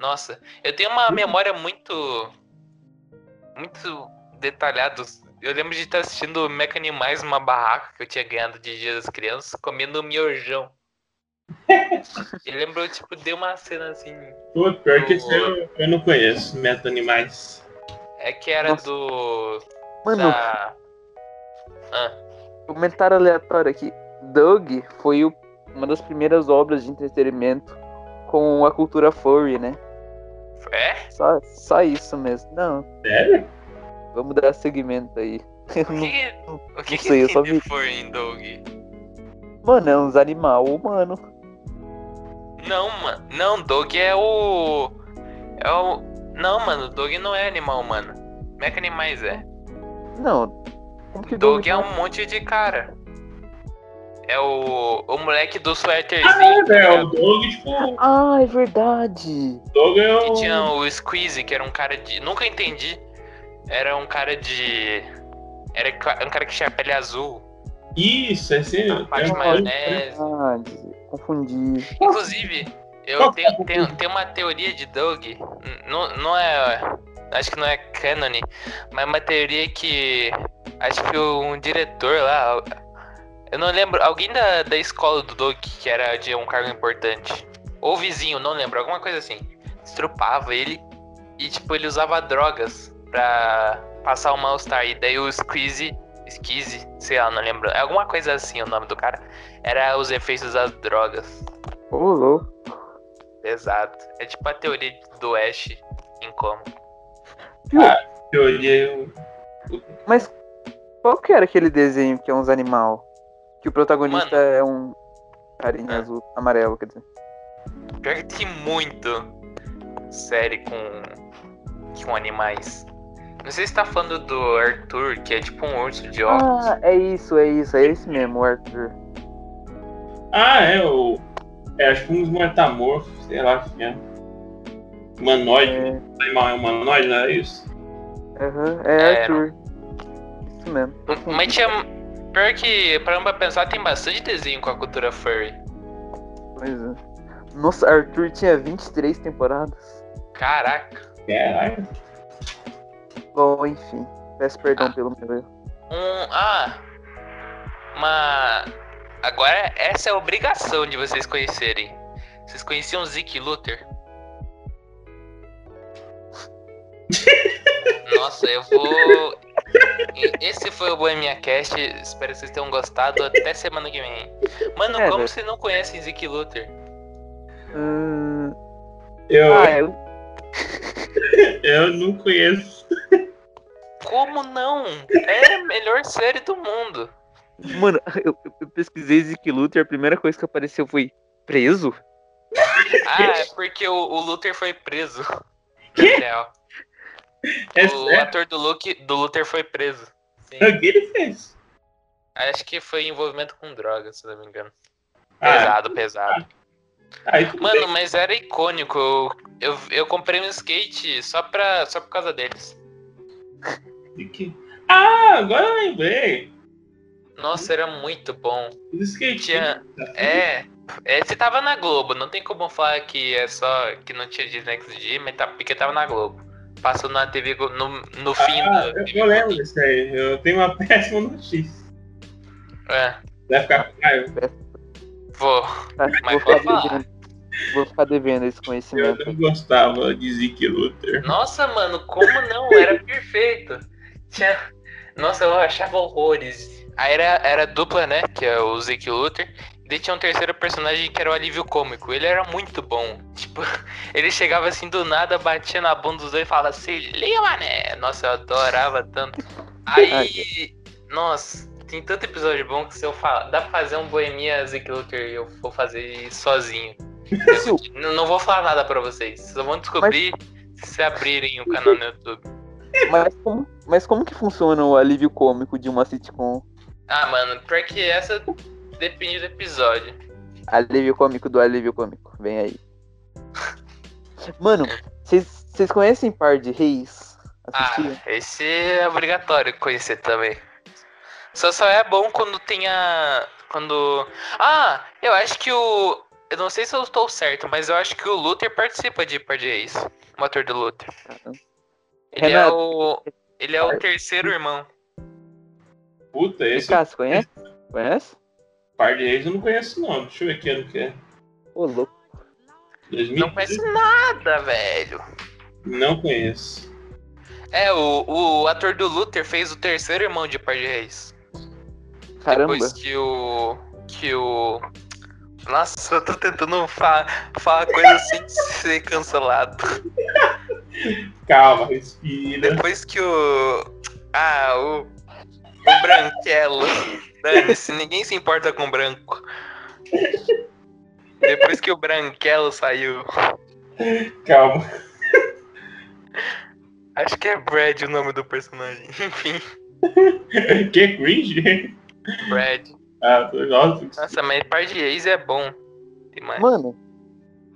Nossa, eu tenho uma memória muito. Muito detalhada. eu lembro de estar assistindo Mecha Animais numa barraca que eu tinha ganhado de Dia das Crianças, comendo miojão. eu lembro, tipo, de uma cena assim. Pô, pior que O- esse eu, eu não conheço, Meta Animais. É que era Nossa. do. Mano, Da. Ah, comentário aleatório aqui. Doug foi o- uma das primeiras obras de entretenimento com a cultura furry, né? É? Só, só isso mesmo. Não, Sério? vamos dar seguimento aí. O que, o que, não que sei, eu só tem vi. de for em Doug? Mano, é uns animal humano. Não, mano. Não, Doug é o. É o. Não, mano, Doug não é animal humano. Mecha Animais é. Não. Como que Doug é não- um monte de cara. É o. O moleque do Ah, suéterzinho. tá é, o? Doug, tipo, Ah, é verdade. o Doug é Que o. tinha o Squeezy, que era um cara de. Nunca entendi. Era um cara de. Era um cara que tinha pele azul. Isso, esse. Parte é de um- maionese. Verdade. Confundi. Inclusive, eu tenho, tenho, tenho uma teoria de Doug. Não, não é. Acho que não é canon, mas uma teoria que. Acho que um diretor lá. Eu não lembro. Alguém da, da escola do Doug, que era de um cargo importante. Ou vizinho, não lembro. Alguma coisa assim. Estrupava ele. E, tipo, ele usava drogas pra passar o mal-estar. E daí o Squeezy. Squeezy, sei lá, não lembro. É alguma coisa assim o nome do cara. Era os efeitos das drogas. Ô, louco. Exato. É tipo a teoria do Ash em como. Viu? Teoria. eu- Mas qual que era aquele desenho que é uns animal? Que o protagonista Mano. é um carinha Ah. azul, amarelo, quer dizer. Pior que tem muito série com, com animais. Não sei se tá falando do Arthur, que é tipo um urso de óculos. Ah, é isso, é isso, é esse mesmo, o Arthur. Ah, é o. É, acho que uns mortamorfos, sei lá que é. Humanoide. É, O animal é humanoide, não é isso? aham, é É, Arthur. Isso mesmo. Mas tinha. Pior que, parando pra pensar, tem bastante desenho com a cultura furry. Pois é. Nossa, Arthur tinha 23 temporadas. Caraca. Caralho. Bom, enfim. Peço perdão pelo meu erro. Um. Ah! Uma. Agora, essa é a obrigação de vocês conhecerem. Vocês conheciam Zeke Luther? Nossa, eu vou. E Esse foi o Bohemia Cast. Espero que vocês tenham gostado. Até semana que vem. Mano, É, como né? vocês não conhecem Zeke Luther? Hum, Eu, ah, eu, eu não conheço. Como não? É a melhor série do mundo. mano, eu, eu pesquisei Zeke Luther, a primeira coisa que apareceu foi preso? Ah, é porque o, o Luther foi preso. Real. É O sério? ator do, Luke, do Luther foi preso. O que ele fez? Acho que foi envolvimento com drogas, se não me engano. Ah, Pesado, pesado. aí tudo Mano, bem. mas era icônico. Eu, eu, eu comprei um skate só, pra, só por causa deles. De que- Ah, agora eu lembrei. Nossa, era muito bom. Os skatistas. Tinha. É. é você tava na Globo, não tem como falar que é só que não tinha Disney XD, mas tá, porque tava na Globo. Passou na TV no, no fim Ah, do. eu, eu lembro disso aí. Eu tenho uma péssima notícia. É, Vai ficar com raiva. vou. Tá, Mas vou, ficar pode falar. devendo, vou ficar devendo esse Eu conhecimento. não gostava de Zeke Luther. Nossa, mano, como não? Era perfeito. Tinha... Nossa, eu achava horrores. Aí era, era dupla, né? Que é o Zeke Luther. E daí tinha um terceiro personagem que era o alívio cômico. Ele era muito bom. Tipo, ele chegava assim do nada, batia na bunda dos dois e falava assim, liga, mané. Nossa, eu adorava tanto. Aí, nossa, tem tanto episódio bom que se eu falar, dá pra fazer um Boemia Zeke Luther e eu vou fazer sozinho. Eu não, vou falar nada pra vocês. Só vão descobrir se abrirem o canal no YouTube. Mas como, mas como que funciona o alívio cômico de uma sitcom? Ah, mano, pior que essa depende do episódio. Alívio cômico do alívio cômico. Vem aí. Mano, vocês conhecem Par de Reis? Assistiram? Ah, esse é obrigatório conhecer também. Só só é bom quando tem a. Quando. Ah, eu acho que o. Eu não sei se eu estou certo, mas eu acho que o Luther participa de Par de Reis. O ator do Luther. Ele é Renato. o. Ele é o terceiro irmão. Puta, esse você conhece? Conhece? Par de reis eu não conheço, não. Deixa eu ver que ano que é. Ô, louco. 2013? Não conhece nada, velho. Não conheço. É, o, o ator do Luther fez o terceiro irmão de Par de Reis. Caramba. Depois que o. Que o. Nossa, eu tô tentando fa falar coisa sem ser cancelado. Calma, respira. Depois que o. Ah, o. O Branquelo. Dane-se, ninguém se importa com branco. Depois que o Branquelo saiu. Calma. Acho que é Brad o nome do personagem. Enfim, que cringe? Brad. Ah, tô- nossa. Nossa, mas par de ex é bom. Demais. Mano,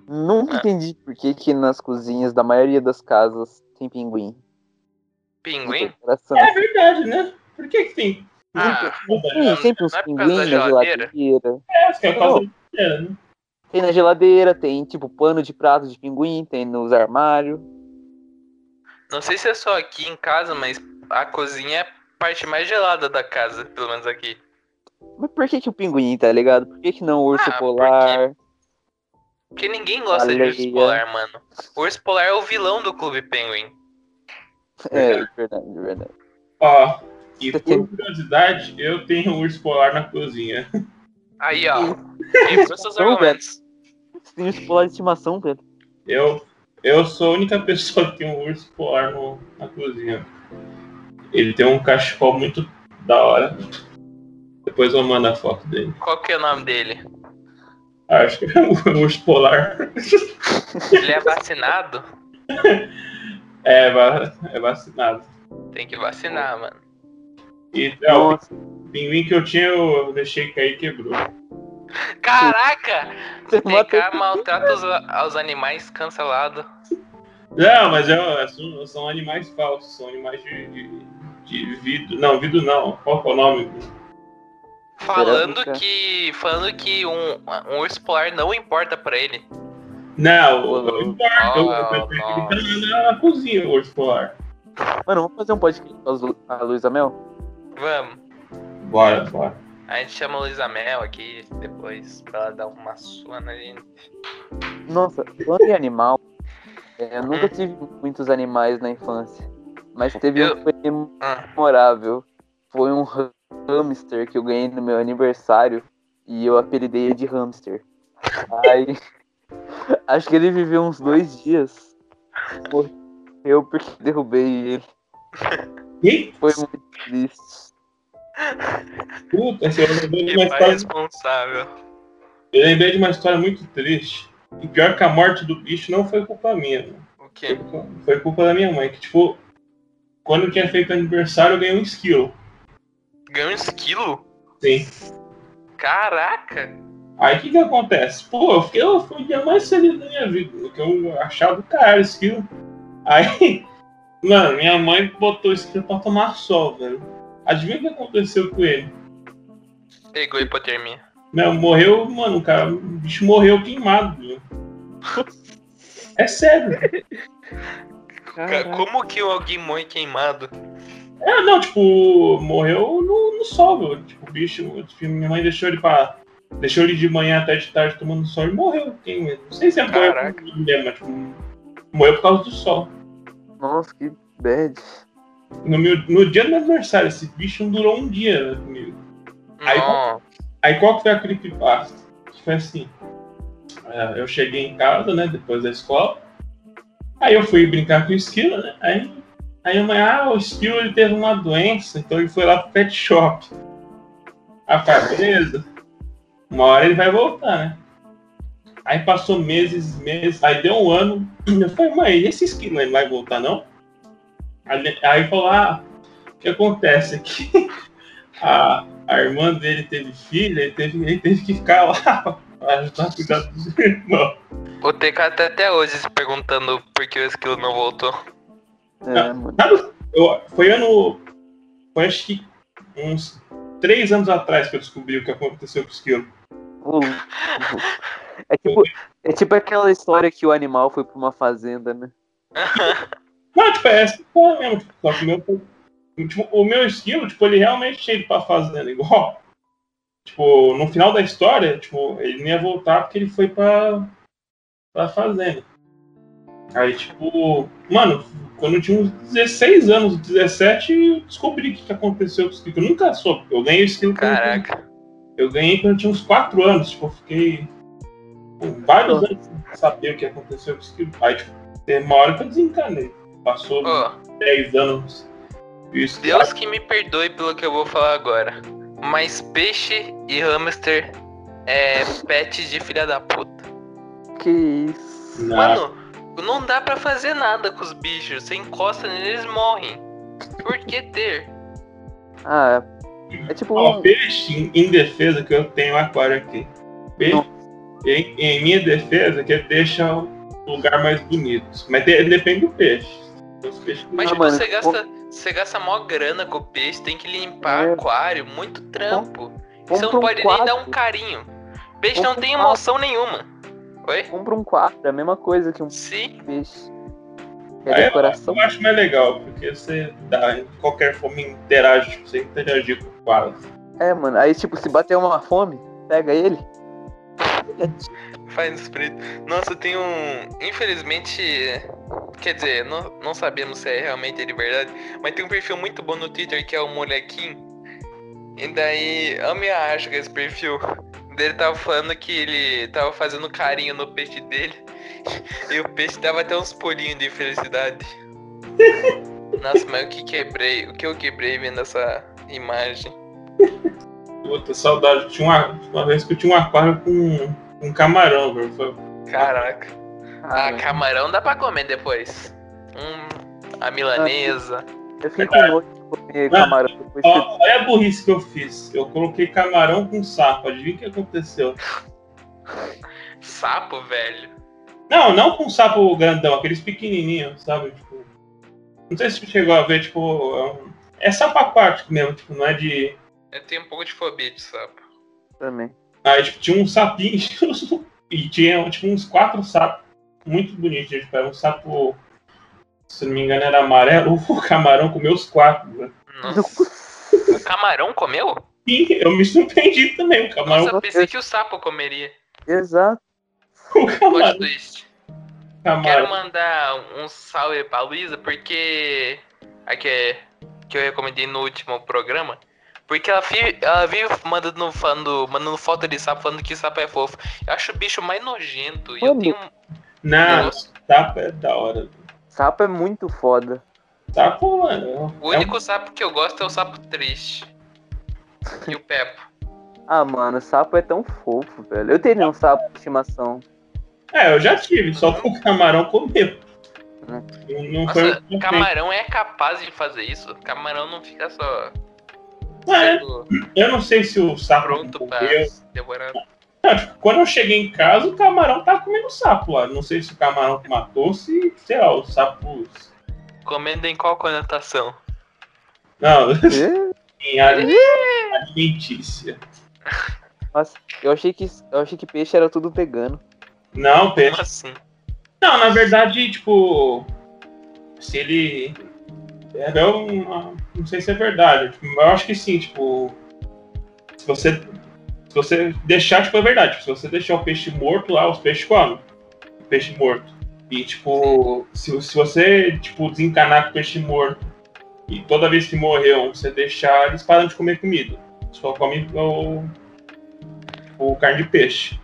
nunca Ah. entendi por que, que nas cozinhas da maioria das casas tem pinguim. Pinguim? É verdade, né? Por que que tem? Ah, Tem sempre uns não é por pinguim causa na geladeira? geladeira. É, acho que é por causa da geladeira, né? Tem na geladeira, tem tipo pano de prato de pinguim, tem nos armários. não sei se é só aqui em casa, mas a cozinha é a parte mais gelada da casa, pelo menos aqui. Mas por que, que o pinguim, tá ligado? Por que, que não o urso Ah, polar? Porque ninguém gosta de urso polar, mano. O urso polar é o vilão do Clube Penguin. É, verdade, verdade. Ó, e Você por tem- curiosidade, eu tenho um urso polar na cozinha. Aí, ó. Quebrou seus Não, argumentos. Você tem urso polar de estimação, Pedro. Eu, eu sou a única pessoa que tem um urso polar no- na cozinha. Ele tem um cachecol muito da hora. Depois eu mando a foto dele. Qual que é o nome dele? Acho que é um urso polar. Ele é vacinado? É, é vacinado. Tem que vacinar, mano. E é, o pinguim que eu tinha, eu deixei cair e quebrou. Caraca! TK maltrata os, aos animais cancelado. Não, mas é, são, são animais falsos, são animais de, de, de vidro. Não, vidro não. Qual é o nome? Falando que. Falando que um, um urso polar não importa pra ele. Não, louco. importa. Oh, ele tá na, na cozinha, o urso polar. Mano, vamos fazer um podcast com a Luísa Mel? Vamos. Bora, bora. A gente chama a Luísa Mel aqui depois pra ela dar uma sua na gente. Nossa, falando em animal, é, eu nunca Hum. tive muitos animais na infância. Mas teve Eu- um que foi Ah, memorável. Foi um ha- hamster que eu ganhei no meu aniversário e eu apelidei ele de hamster. Aí, acho que ele viveu uns dois dias. Morreu porque derrubei ele. E, Foi muito triste. Puta, assim, eu lembrei de uma história, responsável. eu lembrei de uma história muito triste. E pior que a morte do bicho não foi culpa minha, mano. O quê? Foi, foi culpa da minha mãe. Que, tipo, quando eu tinha feito aniversário, eu ganhei um esquilo. Ganhou um esquilo? Sim. Caraca! Aí o que que acontece? Pô, eu fiquei, eu fui o dia mais feliz da minha vida, eu achava do caralho esquilo. Aí, mano, minha mãe botou esse esquilo pra tomar sol, velho. Adivinha o que aconteceu com ele? Pegou hipotermia. Meu, morreu, mano, cara, o bicho morreu queimado, viu? É sério. Ca- Como que alguém morre queimado? É, não, tipo, morreu no, no sol, viu? Tipo, o bicho, tipo, minha mãe deixou ele pra. Deixou ele de manhã até de tarde tomando sol e morreu. Quem, não sei se é morreu Caraca. mesmo, mas tipo, morreu por causa do sol. Nossa, que bad. No, meu, no dia do meu aniversário, esse bicho não durou um dia né, comigo. Aí-. Aí qual que foi a creepypasta? Foi assim. é, eu cheguei em casa, né, depois da escola. Aí eu fui brincar com o esquilo, né? Aí, aí a mãe, ah, o esquilo ele teve uma doença, então ele foi lá pro pet shop. Eu falei, beleza. Uma hora ele vai voltar, né? Aí passou meses, meses, aí deu um ano. Eu falei, mãe, esse esquilo ele vai voltar, não? Aí, aí falou, ah, o que acontece aqui? A, a irmã dele teve filha, ele teve, ele teve que ficar lá pra ajudar a cuidar dos irmãos. O TK tá até hoje se perguntando por que o esquilo não voltou. É, mano. Eu, foi ano. Foi acho que uns três anos atrás que eu descobri o que aconteceu com o esquilo. É tipo, é tipo aquela história que o animal foi pra uma fazenda, né? Não, tipo, é essa porra mesmo. tipo, Só que o meu Tipo, o meu esquilo, tipo, ele realmente tinha ido pra fazenda igual. Tipo, no final da história, tipo, ele não ia voltar porque ele foi pra, pra fazenda. Aí, tipo, mano, quando eu tinha uns 16 anos, 17, eu descobri o que, que aconteceu com o esquilo. Eu nunca soube. Eu ganhei o esquilo quando eu tinha- Caraca. eu ganhei quando eu tinha uns 4 anos. Tipo, eu fiquei pô, vários anos sem saber o que aconteceu com o esquilo. Aí, tipo, teve uma hora que eu desencanei. Passou Ô, 10 anos. O esquilo- Deus que me perdoe pelo que eu vou falar agora. Mas peixe e hamster é pet de filha da puta. Que isso. Mano, não dá pra fazer nada com os bichos. Você encosta neles, eles morrem. Por que ter? Ah, é tipo. Ó, peixe, em, defesa, que eu tenho um aquário aqui. Peixe, em, em minha defesa, que deixa o lugar mais bonito. Mas de- depende do peixe. Mas Ah, tipo, você gasta, você gasta mó grana com o peixe, tem que limpar É. aquário, muito trampo. E você não um pode nem dar um carinho. Peixe não Compra um tem emoção nenhuma. Oi? Compra um quadro, é a mesma coisa que um Sim. peixe. É Aí eu- decoração. Eu acho mais legal, porque você dá, de qualquer forma interage, tipo, você interagir com o quadro. É, mano. Aí, tipo, se bater uma fome, pega ele. Faz espírito. Nossa, tem um. Infelizmente. Quer dizer, não, não sabemos se é realmente de verdade. Mas tem um perfil muito bom no Twitter que é o Molequinho. E daí, eu me acho que esse perfil. Ele tava falando que ele tava fazendo carinho no peixe dele. E o peixe dava até uns pulinhos de felicidade. Nossa, mas o que quebrei? O que eu quebrei vendo essa imagem? Puta, saudade. Tinha uma, uma vez que eu tinha um aquário com um camarão, velho. Foi- Caraca. Ah, Ah, camarão dá pra comer depois. Hum, a milanesa. eu fiquei com nojo de comer Ah. camarão depois que Ó, Olha a burrice que eu fiz. Eu coloquei camarão com sapo. Adivinha o que aconteceu? Sapo, velho. Não, não com sapo grandão, aqueles pequenininhos, sabe? Tipo, não sei se você chegou a ver, tipo, é, um- é sapo aquático mesmo, tipo, não é de. Eu tenho um pouco de fobia de sapo. também. Aí, tipo, tinha um sapinho e tinha, tipo, uns quatro sapos muito bonitos. Tipo, era um sapo, se não me engano, era amarelo. O camarão comeu os quatro. Né? Nossa. O camarão comeu? E eu me surpreendi também. O camarão. Nossa, eu pensei que o sapo comeria. Exato. O camarão. camarão. Quero mandar um salve pra Luísa, porque. A que, é- que eu recomendei no último programa. Porque ela, fi- ela vive mandando, falando, mandando foto de sapo, falando que sapo é fofo. Eu acho o bicho mais nojento. E eu tenho. Não, sapo é da hora. Sapo é muito foda. Sapo, mano. O é um- único sapo que eu gosto é o sapo triste. E o Peppo. Ah, mano, sapo é tão fofo, velho. Eu teria um sapo de estimação. É, eu já tive, só que o camarão comeu. Hum. Não, não foi Nossa, camarão é capaz de fazer isso? Camarão não fica só É, eu não sei se o sapo pronto pra tipo, quando eu cheguei em casa, o camarão tava comendo sapo lá. Não sei se o camarão que matou, se, sei lá, os sapos. Comendo em qual conotação? Não, em área alimentícia. Nossa, eu achei que eu achei que peixe era tudo vegano. Não, Como peixe. assim? Não, na verdade, tipo. Se ele. É, eu não, não sei se é verdade. tipo, mas eu acho que sim, tipo. Se você. Se você deixar, tipo, é verdade. Tipo, se você deixar o peixe morto lá, os peixes comem. O peixe morto. E, tipo, se, se você, tipo, desencanar com o peixe morto e toda vez que morreu, você deixar, eles param de comer comida. Só comem o, o carne de peixe.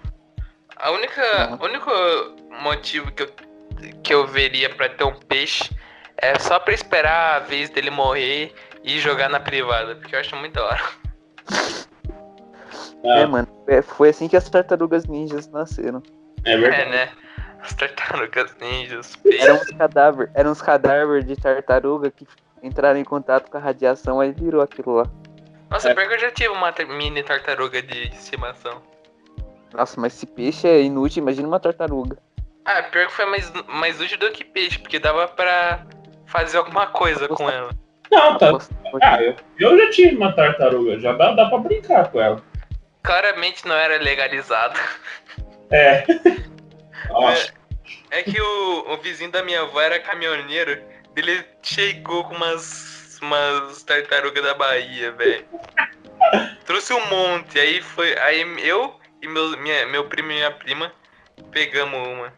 A única, o único motivo que eu, que eu veria pra ter um peixe é só pra esperar a vez dele morrer e jogar na privada, porque eu acho muito da hora. Ah, É, mano. é, foi assim que as tartarugas ninjas nasceram. é verdade. É, né? As tartarugas ninjas, peixes. Eram uns cadáveres, eram uns cadáveres de tartaruga que entraram em contato com a radiação, aí virou aquilo lá. Nossa, É. pior que eu já tive uma mini tartaruga de estimação. Nossa, mas esse peixe é inútil, imagina uma tartaruga. Ah, pior que foi mais, mais útil do que peixe, porque dava pra fazer alguma coisa com ela. Não, tá. Ah, eu, eu já tive uma tartaruga, já dá, dá pra brincar com ela. Claramente não era legalizado. É. Nossa, É que o, o vizinho da minha avó era caminhoneiro, ele chegou com umas umas tartarugas da Bahia, velho. Trouxe um monte, aí foi. Aí eu e meu, minha, meu primo e minha prima pegamos uma.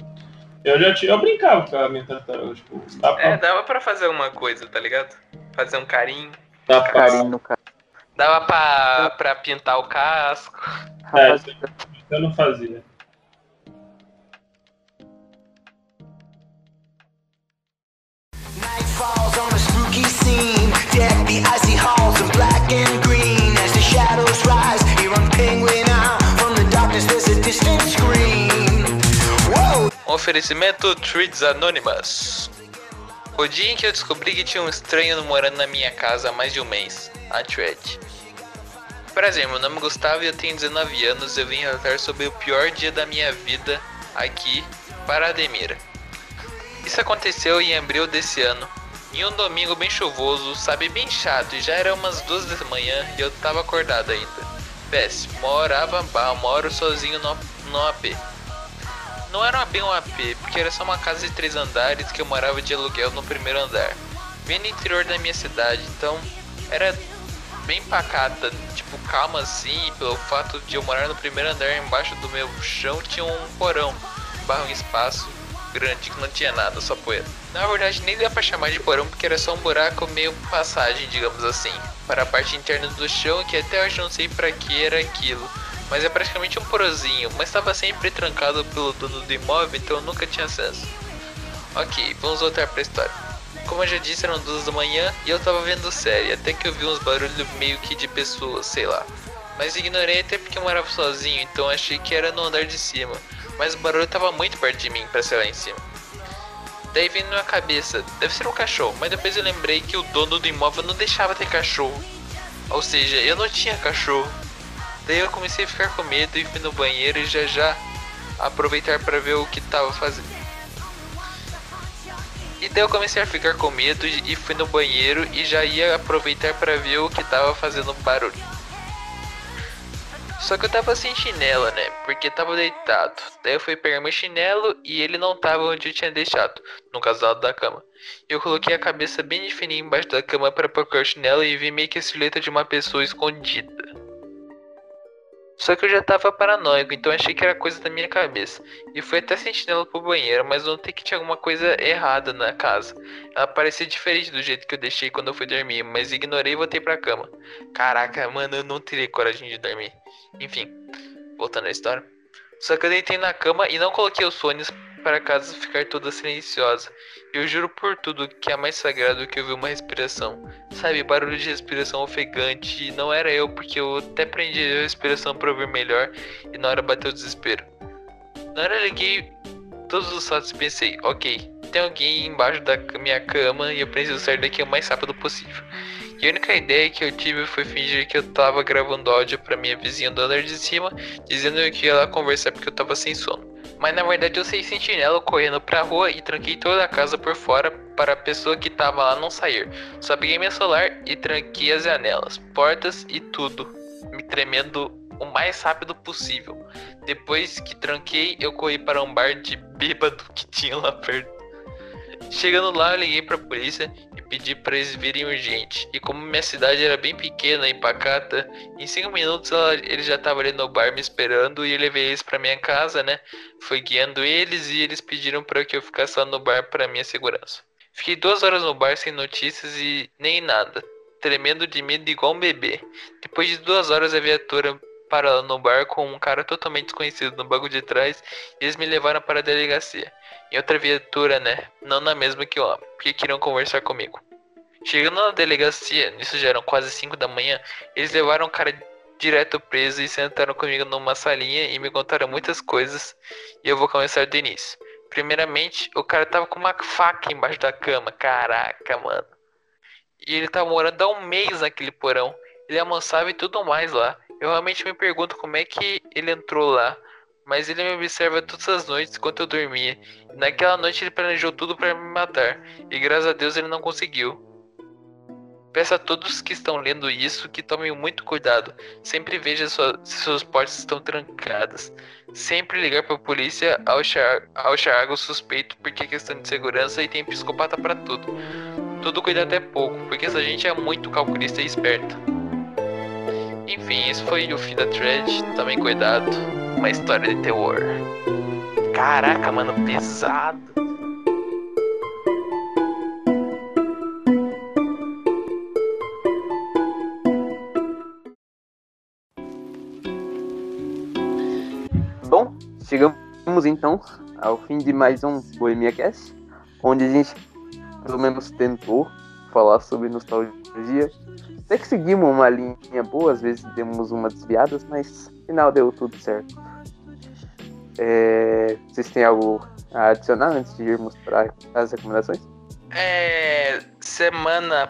Eu já tinha, eu brincava com a minha tartaruga, tipo, dá pra, É, dava pra fazer uma coisa, tá ligado? Fazer um carinho. dá pra Carinho no cara. Dava pra, pra pintar o casco. É, eu não fazia. Night falls on a spooky scene. Deck the icy halls oferecimento Treats Anonymous. O dia em que eu descobri que tinha um estranho morando na minha casa há mais de um mês. A Thread. Prazer, meu nome é Gustavo e eu tenho 19 anos. Eu vim relatar sobre o pior dia da minha vida aqui para Ademira. Isso aconteceu em abril desse ano. Em um domingo bem chuvoso, sabe, bem chato, e já era umas duas da manhã e eu tava acordado ainda. Péssimo, morava, bah, moro sozinho no, no AP. Não era bem um AP, porque era só uma casa de três andares que eu morava de aluguel no primeiro andar. Bem no interior da minha cidade, então era bem pacata, tipo calma assim, pelo fato de eu morar no primeiro andar embaixo do meu chão tinha um porão, barra um espaço grande que não tinha nada, só poeira. Na verdade nem dá pra chamar de porão porque era só um buraco meio passagem, digamos assim, para a parte interna do chão que até hoje não sei para que era aquilo. Mas é praticamente um porozinho, mas estava sempre trancado pelo dono do imóvel, então eu nunca tinha acesso. Ok, vamos voltar pra história. Como eu já disse, eram duas da manhã e eu tava vendo série, até que eu vi uns barulhos meio que de pessoas, sei lá. Mas ignorei até porque eu morava sozinho, então achei que era no andar de cima. Mas o barulho tava muito perto de mim pra ser lá em cima. Daí veio na minha cabeça, deve ser um cachorro, mas depois eu lembrei que o dono do imóvel não deixava ter cachorro. Ou seja, eu não tinha cachorro. Daí eu comecei a ficar com medo e fui no banheiro e já já aproveitar para ver o que tava fazendo. E daí eu comecei a ficar com medo e fui no banheiro e já ia aproveitar para ver o que tava fazendo barulho. Só que eu tava sem chinela, né? Porque tava deitado. Daí eu fui pegar meu chinelo e ele não tava onde eu tinha deixado, no casal da cama. Eu coloquei a cabeça bem de fininho embaixo da cama para procurar o chinelo e vi meio que a silhueta de uma pessoa escondida. Só que eu já tava paranoico, então achei que era coisa da minha cabeça. E fui até sem chinelo pro banheiro, mas notei que tinha alguma coisa errada na casa. Ela parecia diferente do jeito que eu deixei quando eu fui dormir, mas ignorei e voltei pra cama. Caraca, mano, eu não teria coragem de dormir. Enfim, voltando à história. Só que eu deitei na cama e não coloquei os fones para a casa ficar toda silenciosa. Eu juro por tudo que é mais sagrado que ouvir uma respiração. Sabe, barulho de respiração ofegante. Não era eu, porque eu até prendi a respiração para ouvir melhor. E na hora bateu o desespero. Na hora liguei todos os fatos e pensei: ok, tem alguém embaixo da minha cama e eu preciso sair daqui o mais rápido possível. E a única ideia que eu tive foi fingir que eu tava gravando áudio pra minha vizinha do andar de cima, dizendo que ia lá conversar porque eu tava sem sono. Mas na verdade eu saí sentinela correndo pra rua e tranquei toda a casa por fora para a pessoa que tava lá não sair. Só peguei meu celular e tranquei as janelas, portas e tudo, me tremendo o mais rápido possível. Depois que tranquei, eu corri para um bar de bêbado que tinha lá perto. Chegando lá, eu liguei pra polícia pedi para eles virem urgente. E como minha cidade era bem pequena e pacata, em 5 minutos ela, ele já tava ali no bar me esperando e eu levei eles pra minha casa, né? Foi guiando eles e eles pediram para que eu ficasse lá no bar para minha segurança. Fiquei duas horas no bar sem notícias e nem nada, tremendo de medo igual um bebê. Depois de duas horas a viatura parou no bar com um cara totalmente desconhecido no banco de trás e eles me levaram para a delegacia. Em outra viatura, né? Não na mesma que o homem, porque queriam conversar comigo. Chegando na delegacia, nisso já eram quase 5 da manhã, eles levaram o cara direto preso e sentaram comigo numa salinha e me contaram muitas coisas e eu vou começar do início. Primeiramente, o cara tava com uma faca embaixo da cama, caraca, mano. E ele tava morando há um mês naquele porão. Ele almoçava e tudo mais lá. Eu realmente me pergunto como é que ele entrou lá. Mas ele me observa todas as noites enquanto eu dormia. E naquela noite ele planejou tudo para me matar. E graças a Deus ele não conseguiu. Peço a todos que estão lendo isso que tomem muito cuidado. Sempre veja sua, se suas portas estão trancadas. Sempre ligar para a polícia ao achar, algo suspeito, porque é questão de segurança e tem psicopata para tudo. tudo cuidado é pouco, porque essa gente é muito calculista e esperta. Enfim, esse foi o fim da thread. Também cuidado. Uma história de terror. Caraca, mano, pesado. Bom, chegamos então ao fim de mais um Bohemia Cast, onde a gente pelo menos tentou falar sobre nostalgia. Até que seguimos uma linha boa, às vezes demos umas desviadas, mas no final deu tudo certo. É, vocês têm algo a adicionar antes de irmos para as recomendações? É. Semana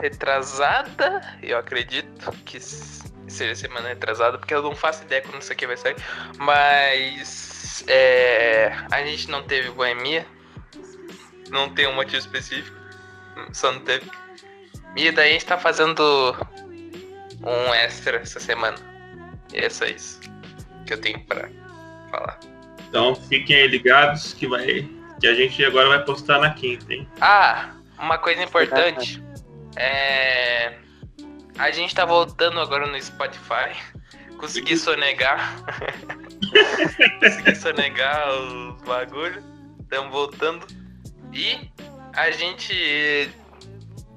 retrasada, eu acredito que seja semana retrasada, porque eu não faço ideia quando isso aqui vai sair. Mas. É, a gente não teve boemia. Não tem um motivo específico. Só não teve. E daí a gente tá fazendo um extra essa semana. E é só isso que eu tenho pra falar. Então fiquem aí ligados que vai. Que a gente agora vai postar na quinta, hein? Ah, uma coisa importante. É. A gente tá voltando agora no Spotify. Consegui sonegar. Consegui sonegar os bagulho. Estamos voltando. E a gente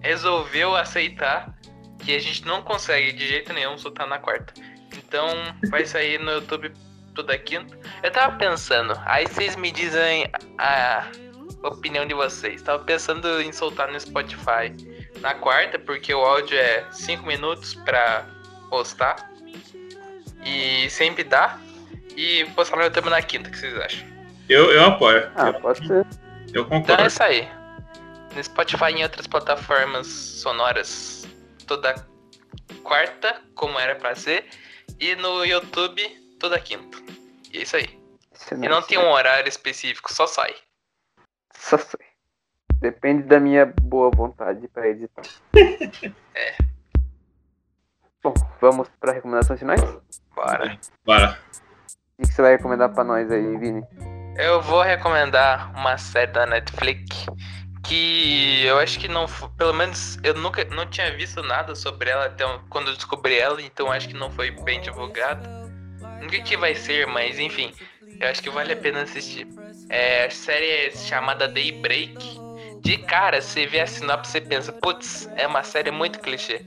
resolveu aceitar que a gente não consegue de jeito nenhum soltar na quarta. Então vai sair no YouTube toda quinta. Eu tava pensando, aí vocês me dizem a opinião de vocês. Tava pensando em soltar no Spotify na quarta, porque o áudio é 5 minutos pra postar. E sempre dá. E postar no YouTube na quinta, o que vocês acham? Eu, eu apoio. Ah, eu, pode ser. eu Então concordo. é isso aí. No Spotify e em outras plataformas sonoras toda quarta, como era pra ser. E no YouTube toda quinta. E é isso aí. E não tem um horário específico, só sai. Só sei. Depende da minha boa vontade para editar. É. Bom, vamos para recomendações finais? O Bora. Bora. que que você vai recomendar para nós aí, Vini? Eu vou recomendar uma série da Netflix que eu acho que não, pelo menos eu nunca não tinha visto nada sobre ela até quando eu descobri ela, então acho que não foi bem divulgado. Que que vai ser, mas enfim, eu acho que vale a pena assistir. É, a série é chamada Daybreak. De cara, você vê a sinopse e pensa, putz, é uma série muito clichê.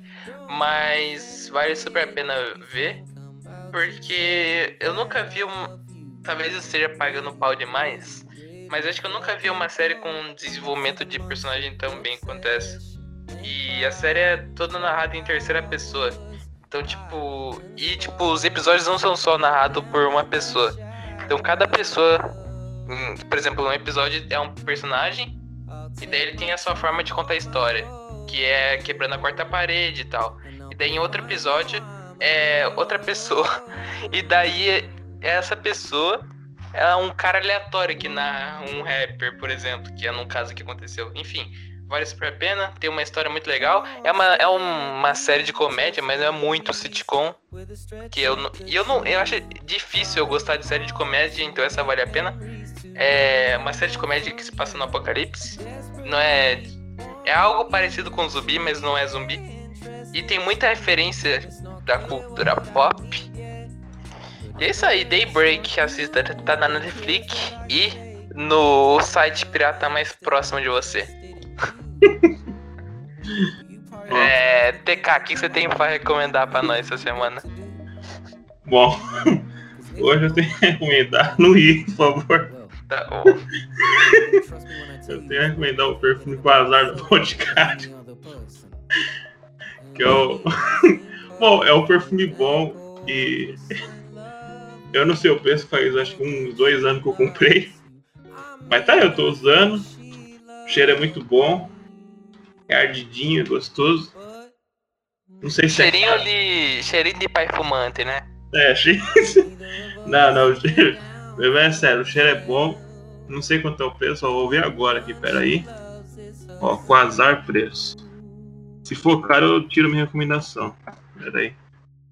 Mas vale super a pena ver. Porque eu nunca vi um. Talvez eu esteja pagando pau demais. Mas acho que eu nunca vi uma série com um desenvolvimento de personagem tão bem quanto essa. E a série é toda narrada em terceira pessoa. Então, tipo. E, tipo, os episódios não são só narrados por uma pessoa. Então, cada pessoa. hum, Por exemplo, um episódio é um personagem. E daí ele tem a sua forma de contar a história. Que é quebrando a quarta parede e tal. E daí em outro episódio é outra pessoa. E daí essa pessoa é um cara aleatório que narra um rapper, por exemplo, que é num caso que aconteceu. Enfim, vale super a pena, tem uma história muito legal. É uma, é uma série de comédia, mas é muito sitcom. Que eu não, e eu não. Eu acho difícil eu gostar de série de comédia, então essa vale a pena. É uma série de comédia que se passa no apocalipse. Não é. É algo parecido com zumbi, mas não é zumbi. E tem muita referência da cultura pop. E é isso aí, Daybreak, assista, tá na Netflix e no site pirata mais próximo de você. é, TK, o que você tem pra recomendar pra nós essa semana? Bom, hoje eu tenho que recomendar. Não ri, por favor. Tá, ó, Eu tenho que recomendar o perfume com azar do Boticário. Que é o. Bom, é um perfume bom e. Eu não sei o preço, faz acho que uns dois anos que eu comprei. Mas tá, eu tô usando. O cheiro é muito bom. É ardidinho, é gostoso. Não sei se cheirinho é. de. cheirinho de pai fumante, né? É, achei. Não, não, o cheiro. É sério, o cheiro é bom. Não sei quanto é o preço, vou ver agora aqui, peraí. Ó, com azar preço. Se for caro, eu tiro minha recomendação. Peraí.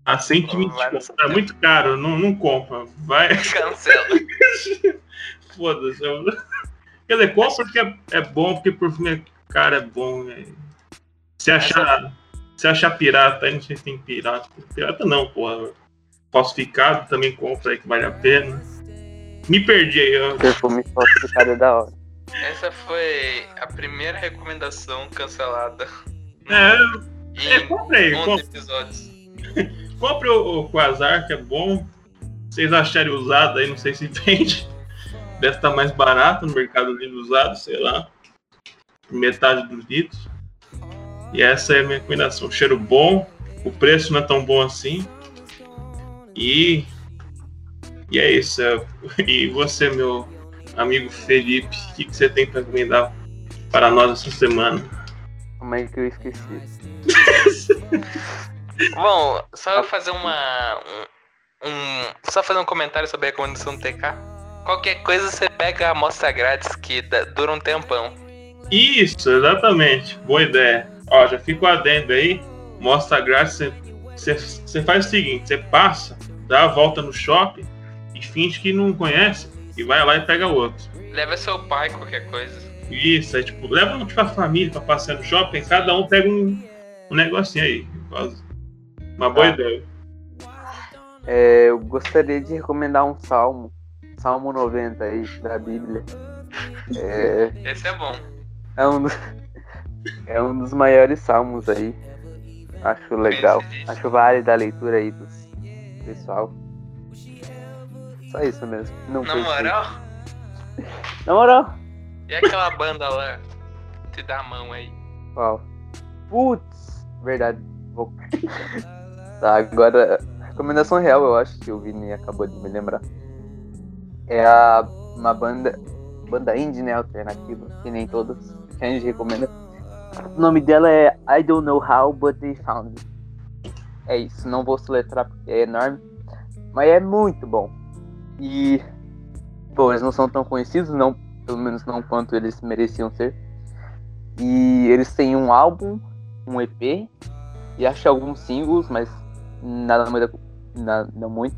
A 120 Vai no tá muito caro, não, não compra. Vai, Cancela. foda-se. eu- Quer dizer, compra porque é, é bom, porque perfume é cara é bom, velho. Se achar, se achar pirata, aí não sei se tem pirata. Pirata não, porra. Falsificado também compra aí que vale a pena. Me perdi aí, ó. Perfume falsificado é da hora. Essa foi a primeira recomendação cancelada É, é aí, 11 compra, episódios. compre o, o Quasar, que é bom. Vocês acharem usado aí, não sei se vende. Deve estar mais barato no Mercado Livre usado, sei lá. Metade dos litros. E essa é a minha recomendação. Cheiro bom, o preço não é tão bom assim. E. E é isso. é- E você, meu amigo Felipe, o que, que você tem para recomendar para nós essa semana? Como é que eu esqueci? Bom, só fazer uma. Um, um- só fazer um comentário sobre a recomendação do TK. Qualquer coisa você pega a amostra grátis que dá- dura um tempão. Isso, exatamente. Boa ideia. Ó, já fica o adendo aí. Mostra grátis. Você, faz o seguinte: você passa, dá a volta no shopping e finge que não conhece e vai lá e pega outro. Leva seu pai, qualquer coisa. Isso, aí tipo, leva tipo, a família pra passear no shopping, cada um pega um, um negocinho aí. Quase. Uma boa Ah. ideia. É, eu gostaria de recomendar um salmo. Salmo 90 aí, da Bíblia. É, Esse é bom. é, um, dos- é um dos maiores salmos aí. Acho legal. Acho válido a leitura aí do pessoal. Só isso mesmo. Não Na pensei. moral, Na moral. e aquela banda lá? Te dá a mão aí. Qual? Putz, verdade. Vou... tá, agora. Recomendação real, eu acho que o Vini acabou de me lembrar. É a, uma banda. Banda indie, né? Alternativa, que nem todas. Que a gente recomenda. O nome dela é I Don't Know How, But They Found Me. É isso, não vou soletrar porque é enorme. Mas é muito bom. E. Pô, eles não são tão conhecidos, não. Pelo menos não quanto eles mereciam ser. E eles têm um álbum, um EP, e acho alguns singles, mas nada muito. Nada, não muito.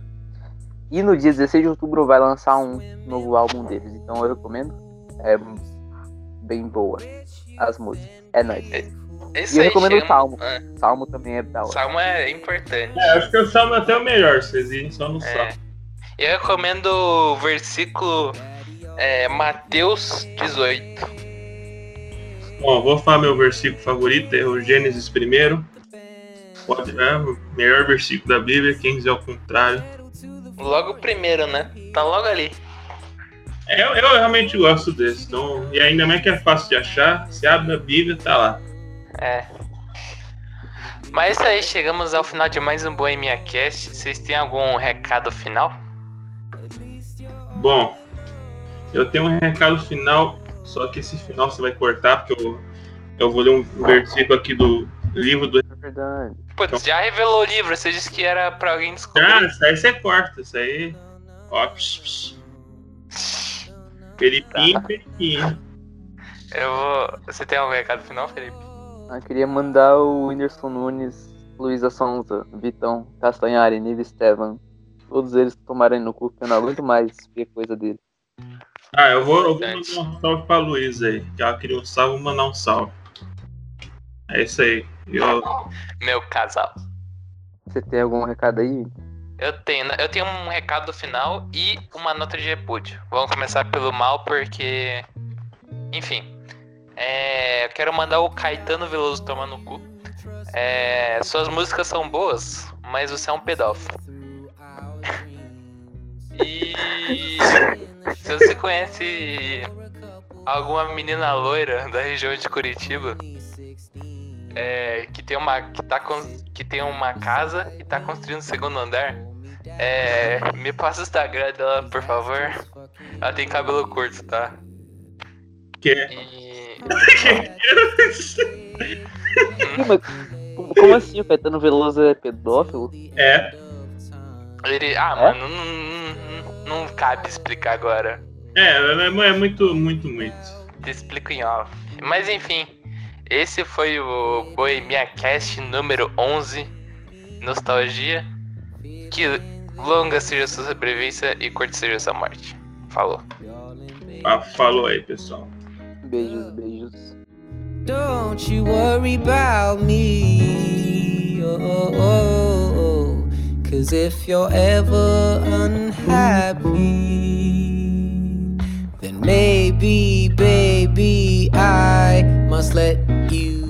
E no dia 16 de outubro vai lançar um novo álbum deles. Então eu recomendo. É bem boa as músicas. É nóis. Esse E eu recomendo o chega- Salmo. Ah, Salmo também é da hora. Salmo é importante. É, acho que o salmo é até o melhor, vocês irem só no É. salmo. Eu recomendo o versículo é, Mateus 18. Bom, vou falar meu versículo favorito, é o Gênesis primeiro. Pode, é o melhor versículo da Bíblia, quem quiser ao contrário. Logo o primeiro, né? Tá logo ali. É, eu, eu realmente gosto desse. Então, e ainda mais que é fácil de achar, se abre a Bíblia, tá lá. É. Mas é isso aí, chegamos ao final de mais um Bohemia Cast. Vocês têm algum recado final? Bom, eu tenho um recado final, só que esse final você vai cortar, porque eu, eu vou ler um versículo aqui do livro do. É verdade. Putz, já revelou o livro, você disse que era pra alguém descobrir. Ah, isso aí você corta, isso aí. Ó, psh, psh. Felipinho, Felipinho. Eu vou. Você tem algum recado final, Felipe? Eu queria mandar o Whindersson Nunes, Luísa Sonza, Vitão, Castanhari, Nive Estevan. Todos eles tomarem no cu, que eu não aguento mais ver coisa dele. Ah, eu vou, eu vou mandar um salve pra Luísa aí. Que ela queria um salve, vou mandar um salve. É isso aí. Eu, Meu casal. Você tem algum recado aí? Eu tenho, eu tenho um recado final e uma nota de repúdio. Vamos começar pelo mal, porque. Enfim. É, eu quero mandar o Caetano Veloso tomar no cu. É, suas músicas são boas, mas você é um pedófilo. E. Se você conhece alguma menina loira da região de Curitiba é, que tem uma que tá con- que tem uma casa e tá construindo o segundo andar, é, me passa o Instagram dela, por favor. Ela tem cabelo curto, tá? que. E Ih, mas como- como assim o Caetano Veloso é pedófilo? É, ele, ah, É? mano, não, não, não cabe explicar agora. é, é, é muito, muito, muito. Te explico em off. Mas enfim, esse foi o Bohemia Cast número 11, Nostalgia. Que longa seja a sua sobrevivência e curta seja a sua morte. Falou. Ah, falou aí, pessoal. Beijos, beijos. Don't you worry about me. Oh, oh, oh, oh. Cause if you're ever unhappy, Maybe, baby, I must let you